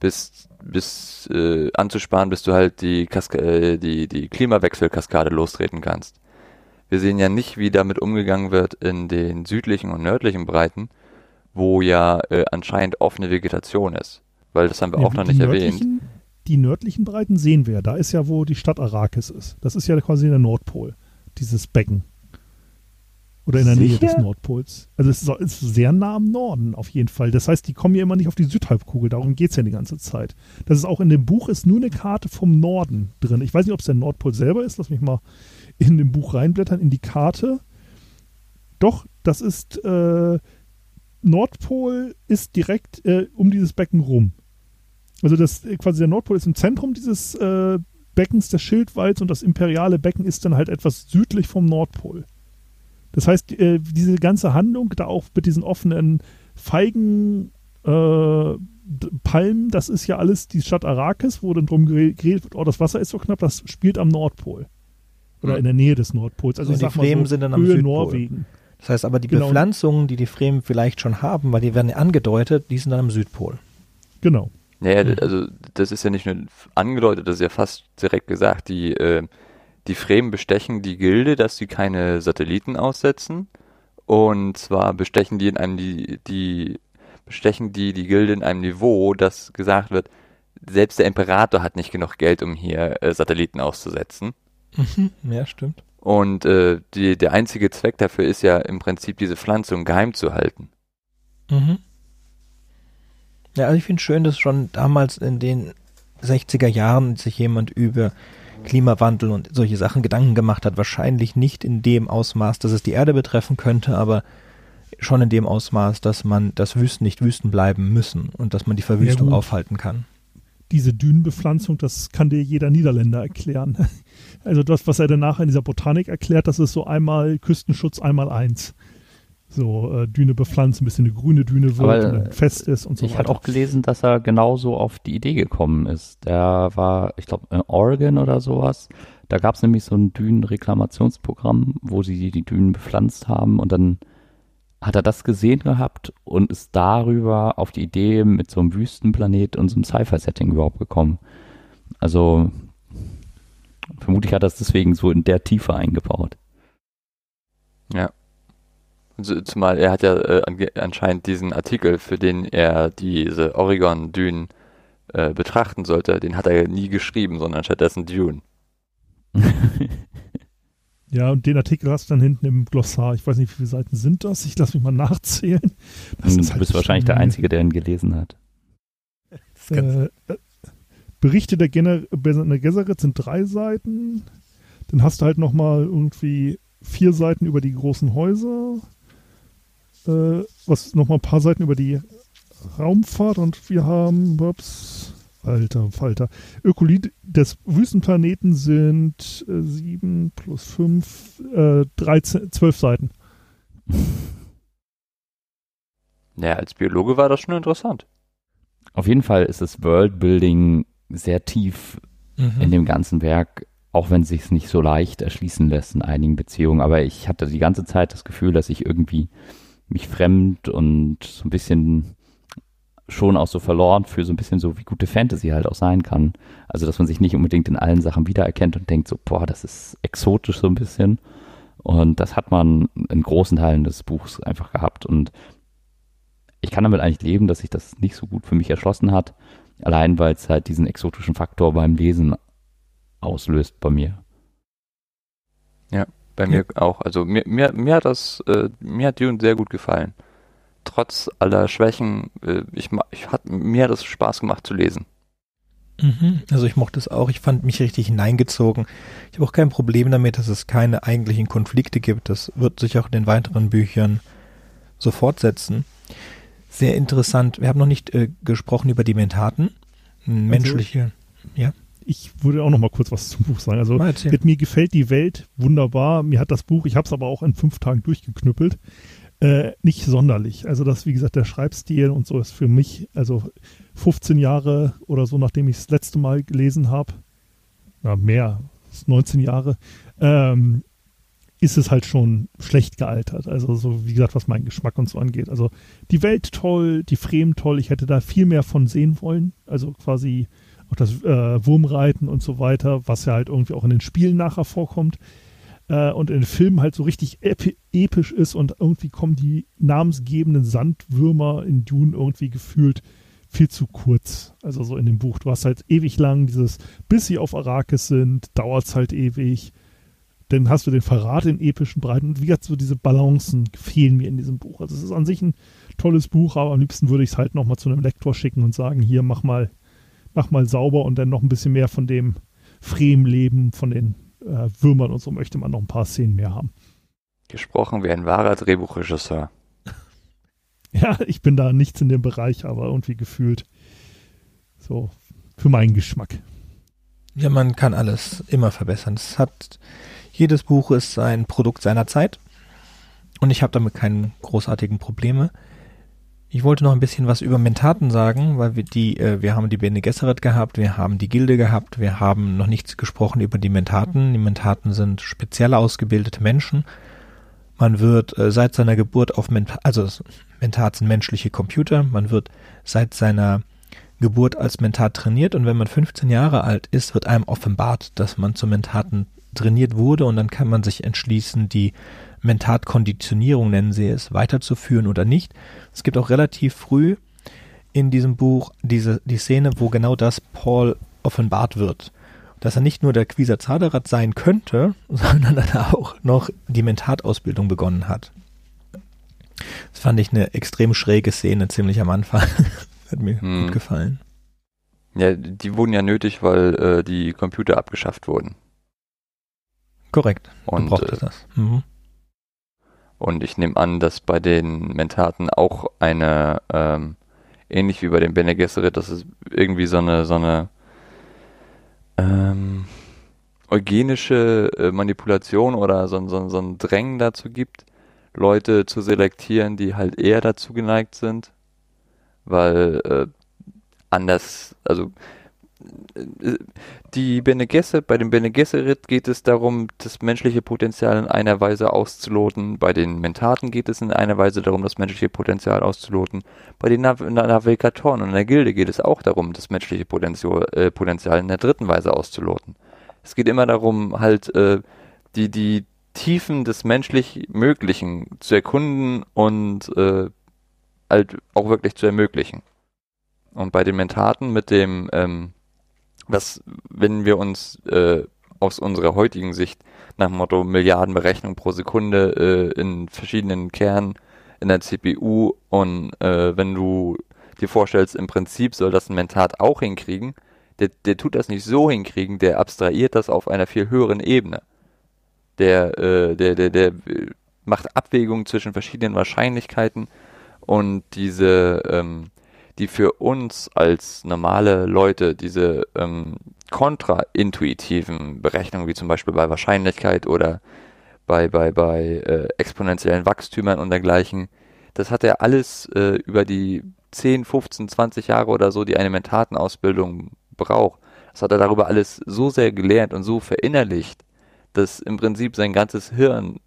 bis, bis äh, anzusparen, bis du halt die, Kaska äh, die, die Klimawechselkaskade lostreten kannst. Wir sehen ja nicht, wie damit umgegangen wird in den südlichen und nördlichen Breiten, wo ja äh, anscheinend offene Vegetation ist. Weil das haben wir ja, auch noch nicht erwähnt die nördlichen Breiten sehen wir. Da ist ja, wo die Stadt Arrakis ist. Das ist ja quasi der Nordpol, dieses Becken. Oder in der Sicher? Nähe des Nordpols. Also es ist sehr nah am Norden auf jeden Fall. Das heißt, die kommen ja immer nicht auf die Südhalbkugel. Darum geht es ja die ganze Zeit. Das ist auch in dem Buch ist nur eine Karte vom Norden drin. Ich weiß nicht, ob es der Nordpol selber ist. Lass mich mal in dem Buch reinblättern, in die Karte. Doch, das ist äh, Nordpol ist direkt äh, um dieses Becken rum. Also das äh, quasi der Nordpol ist im Zentrum dieses äh, Beckens des Schildwalds und das imperiale Becken ist dann halt etwas südlich vom Nordpol. Das heißt, äh, diese ganze Handlung da auch mit diesen offenen Feigen äh, Palmen, das ist ja alles die Stadt Arrakis, wo dann drum geredet wird, oh, das Wasser ist so knapp, das spielt am Nordpol. Oder hm. in der Nähe des Nordpols. Also, also die Fremen so, sind dann am Höhe Südpol. Norwegen. Das heißt aber, die genau. Bepflanzungen, die die Fremen vielleicht schon haben, weil die werden ja angedeutet, die sind dann am Südpol. Genau. Naja, mhm. also das ist ja nicht nur angedeutet, das ist ja fast direkt gesagt, die, äh, die Fremen bestechen die Gilde, dass sie keine Satelliten aussetzen. Und zwar bestechen die in einem, die, die bestechen die die Gilde in einem Niveau, dass gesagt wird, selbst der Imperator hat nicht genug Geld, um hier äh, Satelliten auszusetzen. Mhm. Ja, stimmt. Und äh, die, der einzige Zweck dafür ist ja im Prinzip diese Pflanzung geheim zu halten. Mhm. Ja, also ich finde schön, dass schon damals in den 60er Jahren sich jemand über Klimawandel und solche Sachen Gedanken gemacht hat. Wahrscheinlich nicht in dem Ausmaß, dass es die Erde betreffen könnte, aber schon in dem Ausmaß, dass man, dass Wüsten nicht Wüsten bleiben müssen und dass man die Verwüstung Ja, aufhalten kann. Diese Dünenbepflanzung, das kann dir jeder Niederländer erklären. Also das, was er danach in dieser Botanik erklärt, das ist so einmal Küstenschutz, einmal eins. So äh, Düne bepflanzen, bis sie eine grüne Düne wird Aber, und dann fest ist und so ich weiter. hatte auch gelesen, dass er genauso auf die Idee gekommen ist. Der war, ich glaube, in Oregon oder sowas. Da gab es nämlich so ein Dünenreklamationsprogramm, wo sie die Dünen bepflanzt haben und dann hat er das gesehen gehabt und ist darüber auf die Idee mit so einem Wüstenplanet und so einem Sci-Fi-Setting überhaupt gekommen. Also vermutlich hat er es deswegen so in der Tiefe eingebaut. Also, Zumal er hat ja äh, anscheinend diesen Artikel, für den er diese Oregon-Dünen äh, betrachten sollte, den hat er nie geschrieben, sondern stattdessen Dune. Ja, und den Artikel hast du dann hinten im Glossar. Ich weiß nicht, wie viele Seiten sind das? Ich lasse mich mal nachzählen. Das du ist halt bist wahrscheinlich der Einzige, der ihn gelesen hat. Äh, Berichte der Bene Gesserit sind drei Seiten. Dann hast du halt nochmal irgendwie vier Seiten über die großen Häuser. Äh, was nochmal ein paar Seiten über die Raumfahrt und wir haben, ups, alter Falter, Ökolid des Wüstenplaneten sind äh, sieben plus fünf, äh, 13, zwölf Seiten. Naja, als Biologe war das schon interessant. Auf jeden Fall ist das Worldbuilding sehr tief Mhm. in dem ganzen Werk, auch wenn es sich nicht so leicht erschließen lässt in einigen Beziehungen. Aber ich hatte die ganze Zeit das Gefühl, dass ich irgendwie mich fremd und so ein bisschen schon auch so verloren für so ein bisschen so, wie gute Fantasy halt auch sein kann. Also, dass man sich nicht unbedingt in allen Sachen wiedererkennt und denkt so, boah, das ist exotisch so ein bisschen. Und das hat man in großen Teilen des Buchs einfach gehabt. Und ich kann damit eigentlich leben, dass sich das nicht so gut für mich erschlossen hat. Allein weil es halt diesen exotischen Faktor beim Lesen auslöst bei mir. Bei mir auch. Also mir, mir, mir hat das, äh, mir hat Dune sehr gut gefallen. Trotz aller Schwächen, äh, ich, ich hat, mir hat es Spaß gemacht zu lesen. Mhm. Also ich mochte es auch. Ich fand mich richtig hineingezogen. Ich habe auch kein Problem damit, dass es keine eigentlichen Konflikte gibt. Das wird sich auch in den weiteren Büchern so fortsetzen. Sehr interessant. Wir haben noch nicht äh, gesprochen über die Mentaten. Menschliche. Ich würde auch noch mal kurz was zum Buch sagen. Also. Mit mir gefällt die Welt wunderbar. Mir hat das Buch, ich habe es aber auch in fünf Tagen durchgeknüppelt, äh, nicht sonderlich. Also das, wie gesagt, der Schreibstil und so ist für mich, also 15 Jahre oder so, nachdem ich das letzte Mal gelesen habe, na mehr, das ist 19 Jahre, ähm, ist es halt schon schlecht gealtert. Also so, wie gesagt, was meinen Geschmack und so angeht. Also die Welt toll, die Fremen toll. Ich hätte da viel mehr von sehen wollen. Also quasi auch das äh, Wurmreiten und so weiter, was ja halt irgendwie auch in den Spielen nachher vorkommt. Äh, und in den Filmen halt so richtig epi episch ist und irgendwie kommen die namensgebenden Sandwürmer in Dune irgendwie gefühlt viel zu kurz. Also so in dem Buch. Du hast halt ewig lang dieses, bis sie auf Arrakis sind, dauert es halt ewig. Dann hast du den Verrat in epischen Breiten. Und wie gesagt, so diese Balancen fehlen mir in diesem Buch. Also es ist an sich ein tolles Buch, aber am liebsten würde ich es halt nochmal zu einem Lektor schicken und sagen, hier, mach mal, mach mal sauber und dann noch ein bisschen mehr von dem Fremenleben, von den äh, Würmern und so möchte man noch ein paar Szenen mehr haben. Gesprochen wie ein wahrer Drehbuchregisseur. Ja, ich bin da nichts in dem Bereich, aber irgendwie gefühlt so für meinen Geschmack. Ja, man kann alles immer verbessern. Es hat, jedes Buch ist ein Produkt seiner Zeit und ich habe damit keine großartigen Probleme. Ich wollte noch ein bisschen was über Mentaten sagen, weil wir die, äh, wir haben die Bene Gesserit gehabt, wir haben die Gilde gehabt, wir haben noch nichts gesprochen über die Mentaten. Die Mentaten sind speziell ausgebildete Menschen. Man wird äh, seit seiner Geburt auf Mentat, also Mentat sind menschliche Computer, man wird seit seiner Geburt als Mentat trainiert und wenn man 15 Jahre alt ist, wird einem offenbart, dass man zum Mentaten trainiert wurde und dann kann man sich entschließen, die Mentatkonditionierung nennen sie es, weiterzuführen oder nicht. Es gibt auch relativ früh in diesem Buch diese, die Szene, wo genau das Paul offenbart wird. Dass er nicht nur der Quisa Zaderat sein könnte, sondern dass er auch noch die Mentatausbildung begonnen hat. Das fand ich eine extrem schräge Szene, ziemlich am Anfang. hat mir hm. gut gefallen. Ja, die wurden ja nötig, weil äh, die Computer abgeschafft wurden. Korrekt. Und brauchte äh, das. Mhm. Und ich nehme an, dass bei den Mentaten auch eine, ähm, ähnlich wie bei den Bene Gesserit, dass es irgendwie so eine, so eine ähm, eugenische äh, Manipulation oder so, so, so ein Drängen dazu gibt, Leute zu selektieren, die halt eher dazu geneigt sind, weil äh, anders, also die Bene Gesserit, bei dem Bene Gesserit geht es darum, das menschliche Potenzial in einer Weise auszuloten. Bei den Mentaten geht es in einer Weise darum, das menschliche Potenzial auszuloten. Bei den Nav Navigatoren und der Gilde geht es auch darum, das menschliche Potenzial, äh, Potenzial in der dritten Weise auszuloten. Es geht immer darum, halt äh, die, die Tiefen des menschlich Möglichen zu erkunden und äh, halt auch wirklich zu ermöglichen. Und bei den Mentaten mit dem ähm, was, wenn wir uns äh, aus unserer heutigen Sicht nach dem Motto Milliarden Berechnungen pro Sekunde äh, in verschiedenen Kernen in der CPU und äh, wenn du dir vorstellst, im Prinzip soll das ein Mentat auch hinkriegen, der, der tut das nicht so hinkriegen, der abstrahiert das auf einer viel höheren Ebene. Der, äh, der, der, der macht Abwägungen zwischen verschiedenen Wahrscheinlichkeiten und diese ähm, die für uns als normale Leute diese ähm, kontraintuitiven Berechnungen, wie zum Beispiel bei Wahrscheinlichkeit oder bei, bei, bei äh, exponentiellen Wachstümern und dergleichen, das hat er alles äh, über die 10, 15, 20 Jahre oder so, die eine Mentatenausbildung braucht. Das hat er darüber alles so sehr gelernt und so verinnerlicht, dass im Prinzip sein ganzes Hirn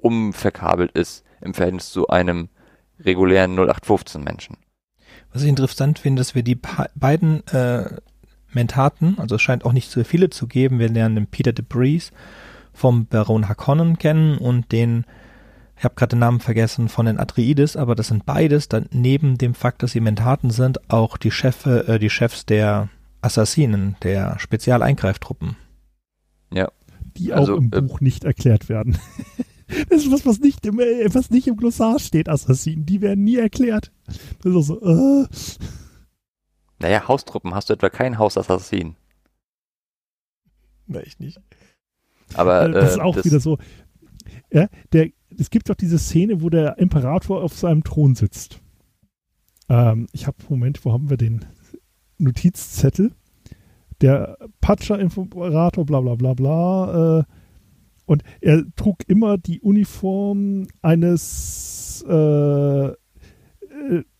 umverkabelt ist im Verhältnis zu einem regulären 0815 Menschen. Was ich interessant finde, dass wir die beiden äh, Mentaten, also es scheint auch nicht so viele zu geben, wir lernen den Peter de Bries vom Baron Harkonnen kennen und den, ich habe gerade den Namen vergessen, von den Atreides, aber das sind beides, dann neben dem Fakt, dass sie Mentaten sind, auch die Chefe, äh, die Chefs der Assassinen, der Spezialeingreiftruppen. Ja. Die also, auch im äh, Buch nicht erklärt werden. Das ist was, was nicht im, äh, was nicht im Glossar steht, Assassinen. Die werden nie erklärt. Das ist so, äh. Naja, Haustruppen. Hast du etwa keinen Hausassassin? Nein, ich nicht. Aber, äh, das ist auch das wieder so. Ja, der, es gibt doch diese Szene, wo der Imperator auf seinem Thron sitzt. Ähm, ich habe, Moment, wo haben wir den Notizzettel? Der Patscher-Imperator, bla bla bla bla, äh, und er trug immer die Uniform eines äh, äh,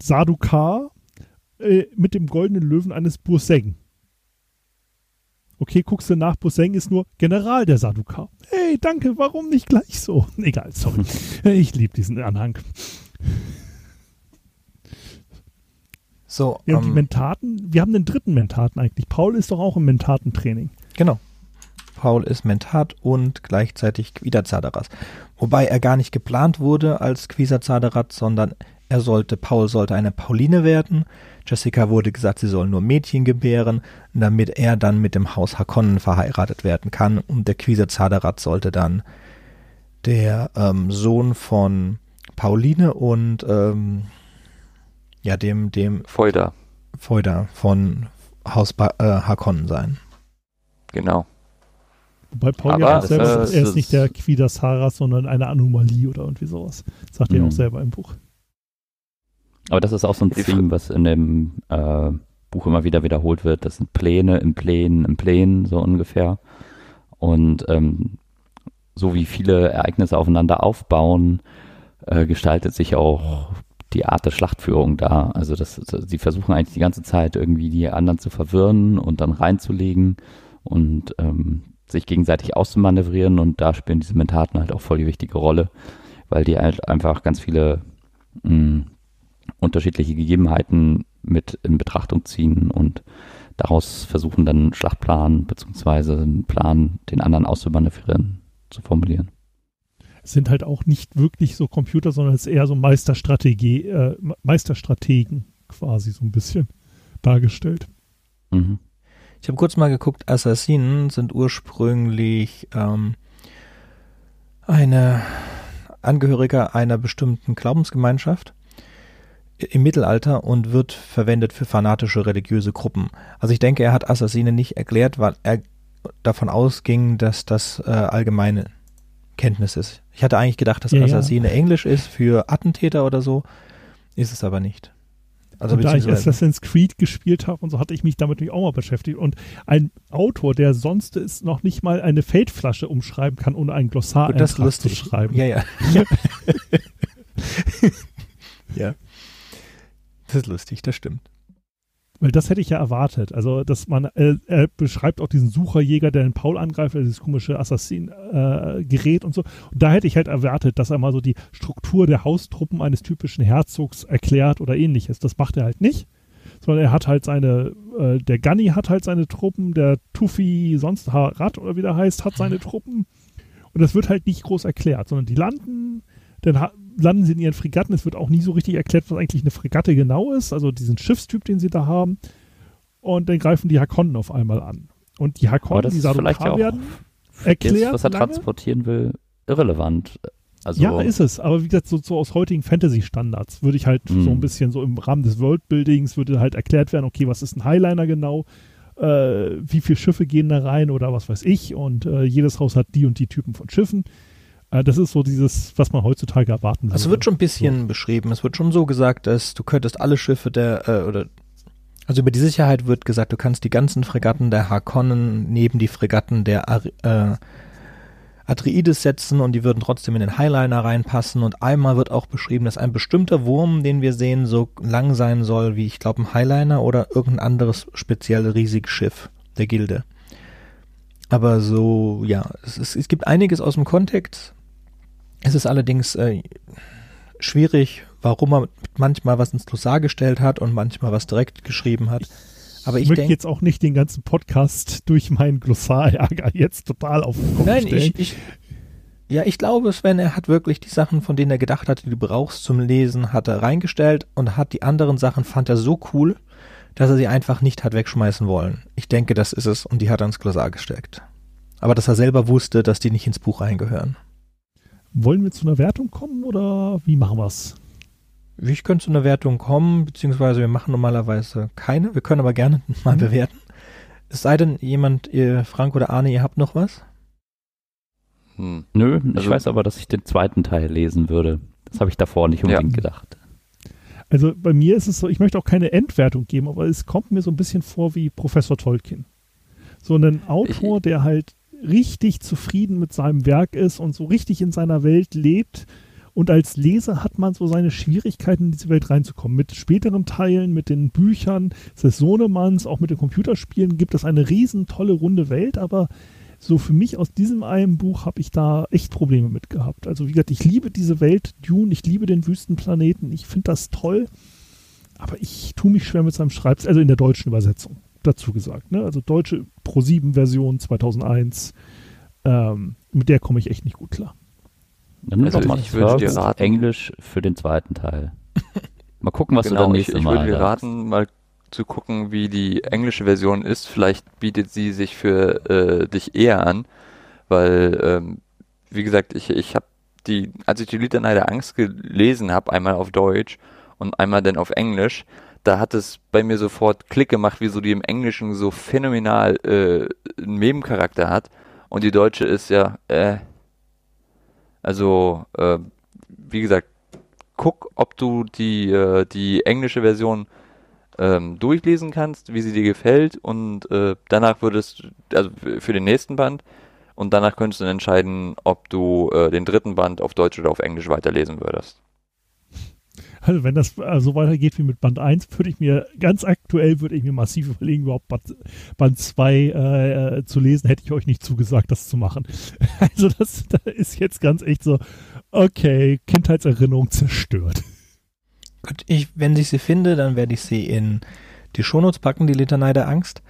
Sadukar äh, mit dem goldenen Löwen eines Burseng. Okay, guckst du nach, Burseng ist nur General der Sadukar. Hey, danke, warum nicht gleich so? Egal, sorry. Ich liebe diesen Anhang. So, ja, und um, die ähm, Mentaten, wir haben den dritten Mentaten eigentlich. Paul ist doch auch im Mentatentraining. Genau. Paul ist Mentat und gleichzeitig Quidazaderas. Wobei er gar nicht geplant wurde als Quisazaderat, sondern er sollte, Paul sollte eine Pauline werden. Jessica wurde gesagt, sie soll nur Mädchen gebären, damit er dann mit dem Haus Hakonnen verheiratet werden kann. Und der Quisazaderat sollte dann der ähm, Sohn von Pauline und ähm, ja, dem, dem Feuder. Feuder von Haus ba äh, Hakonnen sein. Genau. Wobei Paul Aber ja auch selber sagt, er ist nicht der Quidasara, sondern eine Anomalie oder irgendwie sowas. Sagt mhm. er auch mhm. selber im Buch. Aber das ist auch so ein Theme, was in dem äh, Buch immer wieder wiederholt wird. Das sind Pläne im Plänen im Plänen, so ungefähr. Und ähm, so wie viele Ereignisse aufeinander aufbauen, äh, gestaltet sich auch die Art der Schlachtführung da. Also das, sie versuchen eigentlich die ganze Zeit irgendwie die anderen zu verwirren und dann reinzulegen. Und ähm, sich gegenseitig auszumanövrieren und da spielen diese Mentaten halt auch voll die wichtige Rolle, weil die halt einfach ganz viele mh, hm, unterschiedliche Gegebenheiten mit in Betrachtung ziehen und daraus versuchen dann einen Schlachtplan beziehungsweise einen Plan, den anderen auszumanövrieren, zu formulieren. Es sind halt auch nicht wirklich so Computer, sondern es ist eher so Meisterstrategie, äh, Meisterstrategen quasi so ein bisschen dargestellt. Mhm. Ich habe kurz mal geguckt, Assassinen sind ursprünglich ähm, eine Angehöriger einer bestimmten Glaubensgemeinschaft im Mittelalter und wird verwendet für fanatische religiöse Gruppen. Also ich denke, er hat Assassine nicht erklärt, weil er davon ausging, dass das äh, allgemeine Kenntnis ist. Ich hatte eigentlich gedacht, dass ja, Assassine ja. Englisch ist für Attentäter oder so, ist es aber nicht. Also und da ich Assassin's Creed gespielt habe und so hatte ich mich damit auch mal beschäftigt. Und ein Autor, der sonst ist noch nicht mal eine Feldflasche umschreiben kann, ohne ein Glossar zu schreiben. Ja, ja. ja. Das ist lustig, das stimmt. Weil das hätte ich ja erwartet. Also, dass man, äh, er beschreibt auch diesen Sucherjäger, der den Paul angreift, also dieses komische Assassin-Gerät äh, und so. Und da hätte ich halt erwartet, dass er mal so die Struktur der Haustruppen eines typischen Herzogs erklärt oder ähnliches. Das macht er halt nicht. Sondern er hat halt seine, äh, der Gunny hat halt seine Truppen, der Tufi, sonst Harad oder wie der heißt, hat seine Truppen. Und das wird halt nicht groß erklärt, sondern die landen, dann landen sie in ihren Fregatten. Es wird auch nie so richtig erklärt, was eigentlich eine Fregatte genau ist, also diesen Schiffstyp, den sie da haben. Und dann greifen die Hakonnen auf einmal an. Und die Hakonnen, die Sarukar werden, erklärt. was er lange. transportieren will, irrelevant. Also ja, ist es. Aber wie gesagt, so, so aus heutigen Fantasy-Standards würde ich halt mm. so ein bisschen so im Rahmen des Worldbuildings würde halt erklärt werden, okay, was ist ein Highliner genau? Äh, wie viele Schiffe gehen da rein oder was weiß ich? Und äh, jedes Haus hat die und die Typen von Schiffen. Äh, das ist so dieses, was man heutzutage erwarten würde. Es wird schon ein bisschen so. beschrieben. Es wird schon so gesagt, dass du könntest alle Schiffe der, äh, oder also über die Sicherheit wird gesagt, du kannst die ganzen Fregatten der Harkonnen neben die Fregatten der Ar äh, Atreides setzen und die würden trotzdem in den Highliner reinpassen. Und einmal wird auch beschrieben, dass ein bestimmter Wurm, den wir sehen, so lang sein soll wie, ich glaube, ein Highliner oder irgendein anderes speziell riesiges Schiff der Gilde. Aber so, ja, es, es, es gibt einiges aus dem Kontext, es ist allerdings äh, schwierig, warum er manchmal was ins Glossar gestellt hat und manchmal was direkt geschrieben hat. Aber ich, ich möchte jetzt auch nicht den ganzen Podcast durch meinen Glossar-Ärger jetzt total auf den Kopf Nein, stellen. Ich, ich, ja, ich glaube, Sven, er hat wirklich die Sachen, von denen er gedacht hatte, die du brauchst zum Lesen, hat er reingestellt und hat die anderen Sachen, fand er so cool, dass er sie einfach nicht hat wegschmeißen wollen. Ich denke, das ist es und die hat er ins Glossar gesteckt. Aber dass er selber wusste, dass die nicht ins Buch reingehören. Wollen wir zu einer Wertung kommen oder wie machen wir es? Ich könnte zu einer Wertung kommen, beziehungsweise wir machen normalerweise keine. Wir können aber gerne mal mhm. bewerten. Es sei denn, jemand, ihr, Frank oder Arne, ihr habt noch was? Hm. Nö, ich also, weiß aber, dass ich den zweiten Teil lesen würde. Das habe ich davor nicht unbedingt ja. gedacht. Also bei mir ist es so, ich möchte auch keine Endwertung geben, aber es kommt mir so ein bisschen vor wie Professor Tolkien. So ein Autor, ich, der halt richtig zufrieden mit seinem Werk ist und so richtig in seiner Welt lebt. Und als Leser hat man so seine Schwierigkeiten, in diese Welt reinzukommen. Mit späteren Teilen, mit den Büchern des Sohnemanns, auch mit den Computerspielen gibt es eine riesen tolle runde Welt, aber so für mich aus diesem einen Buch habe ich da echt Probleme mit gehabt. Also wie gesagt, ich liebe diese Welt Dune, ich liebe den Wüstenplaneten, ich finde das toll, aber ich tue mich schwer mit seinem Schreibstil, also in der deutschen Übersetzung dazu gesagt. Ne? Also deutsche Pro7-Version 2001, ähm, mit der komme ich echt nicht gut klar. Also doch mal ich würde dir raten, Englisch für den zweiten Teil. Mal gucken, was genau, du dann nächstes ich, ich Mal würde dir raten, mal zu gucken, wie die englische Version ist. Vielleicht bietet sie sich für äh, dich eher an, weil, ähm, wie gesagt, ich, ich habe die, als ich die Litanei der Angst gelesen habe, einmal auf Deutsch und einmal dann auf Englisch, da hat es bei mir sofort Klick gemacht, wie so die im Englischen so phänomenal äh, einen Nebencharakter hat. Und die deutsche ist ja, äh, also, äh, wie gesagt, guck, ob du die, äh, die englische Version ähm, durchlesen kannst, wie sie dir gefällt und äh, danach würdest, also für den nächsten Band und danach könntest du entscheiden, ob du äh, den dritten Band auf Deutsch oder auf Englisch weiterlesen würdest. Also wenn das äh, so weitergeht wie mit Band 1, würde ich mir ganz aktuell würde ich mir massiv überlegen, überhaupt Band, Band 2 äh, zu lesen, hätte ich euch nicht zugesagt, das zu machen. Also das, das ist jetzt ganz echt so, okay, Kindheitserinnerung zerstört. Gut, ich, wenn ich sie finde, dann werde ich sie in die Shownotes packen, die Litanei der Angst.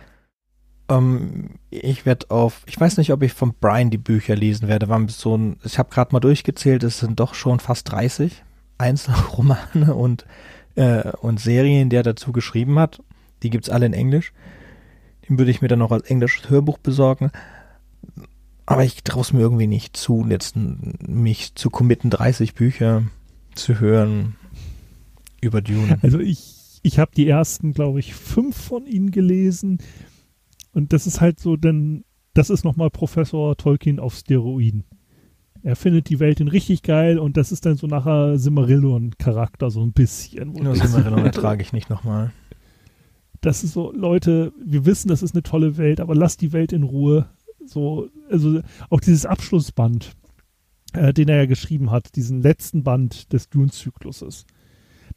Ähm, ich werde auf, ich weiß nicht, ob ich von Brian die Bücher lesen werde. War so ein, ich habe gerade mal durchgezählt, es sind doch schon fast 30 Einzelromane und, äh, und Serien, die er dazu geschrieben hat. Die gibt's alle in Englisch. Den würde ich mir dann noch als englisches Hörbuch besorgen. Aber ich traue es mir irgendwie nicht zu, jetzt mich zu committen, 30 Bücher zu hören über Dune. Also ich, ich habe die ersten, glaube ich, fünf von ihnen gelesen. Und das ist halt so, denn das ist nochmal Professor Tolkien auf Steroiden. Er findet die Welt in richtig geil und das ist dann so nachher Simmerillon-Charakter, so ein bisschen. Ja, Simmerillon ertrage ich nicht nochmal. Das ist so, Leute, wir wissen, das ist eine tolle Welt, aber lasst die Welt in Ruhe. So, also auch dieses Abschlussband, äh, den er ja geschrieben hat, diesen letzten Band des Dune-Zykluses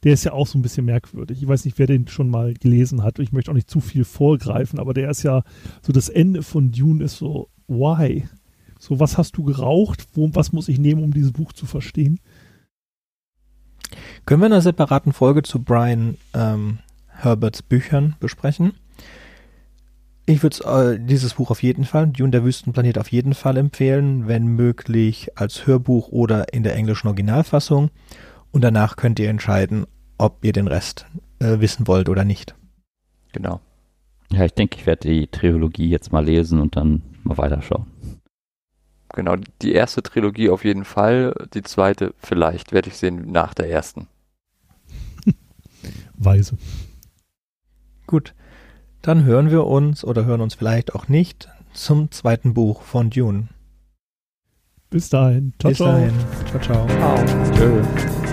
der ist ja auch so ein bisschen merkwürdig. Ich weiß nicht, wer den schon mal gelesen hat. Ich möchte auch nicht zu viel vorgreifen, aber der ist ja so das Ende von Dune ist so, why? So, was hast du geraucht? Wo, was muss ich nehmen, um dieses Buch zu verstehen? Können wir in einer separaten Folge zu Brian ähm, Herberts Büchern besprechen? Ich würde äh, dieses Buch auf jeden Fall, Dune der Wüstenplanet auf jeden Fall empfehlen, wenn möglich als Hörbuch oder in der englischen Originalfassung. Und danach könnt ihr entscheiden, ob ihr den Rest äh, wissen wollt oder nicht. Genau. Ja, ich denke, ich werde die Trilogie jetzt mal lesen und dann mal weiterschauen. Genau, die erste Trilogie auf jeden Fall, die zweite vielleicht werde ich sehen nach der ersten. Weise. Gut, dann hören wir uns oder hören uns vielleicht auch nicht zum zweiten Buch von Dune. Bis dahin. Ciao, Bis ciao. dahin. Ciao, ciao. ciao. Tschö.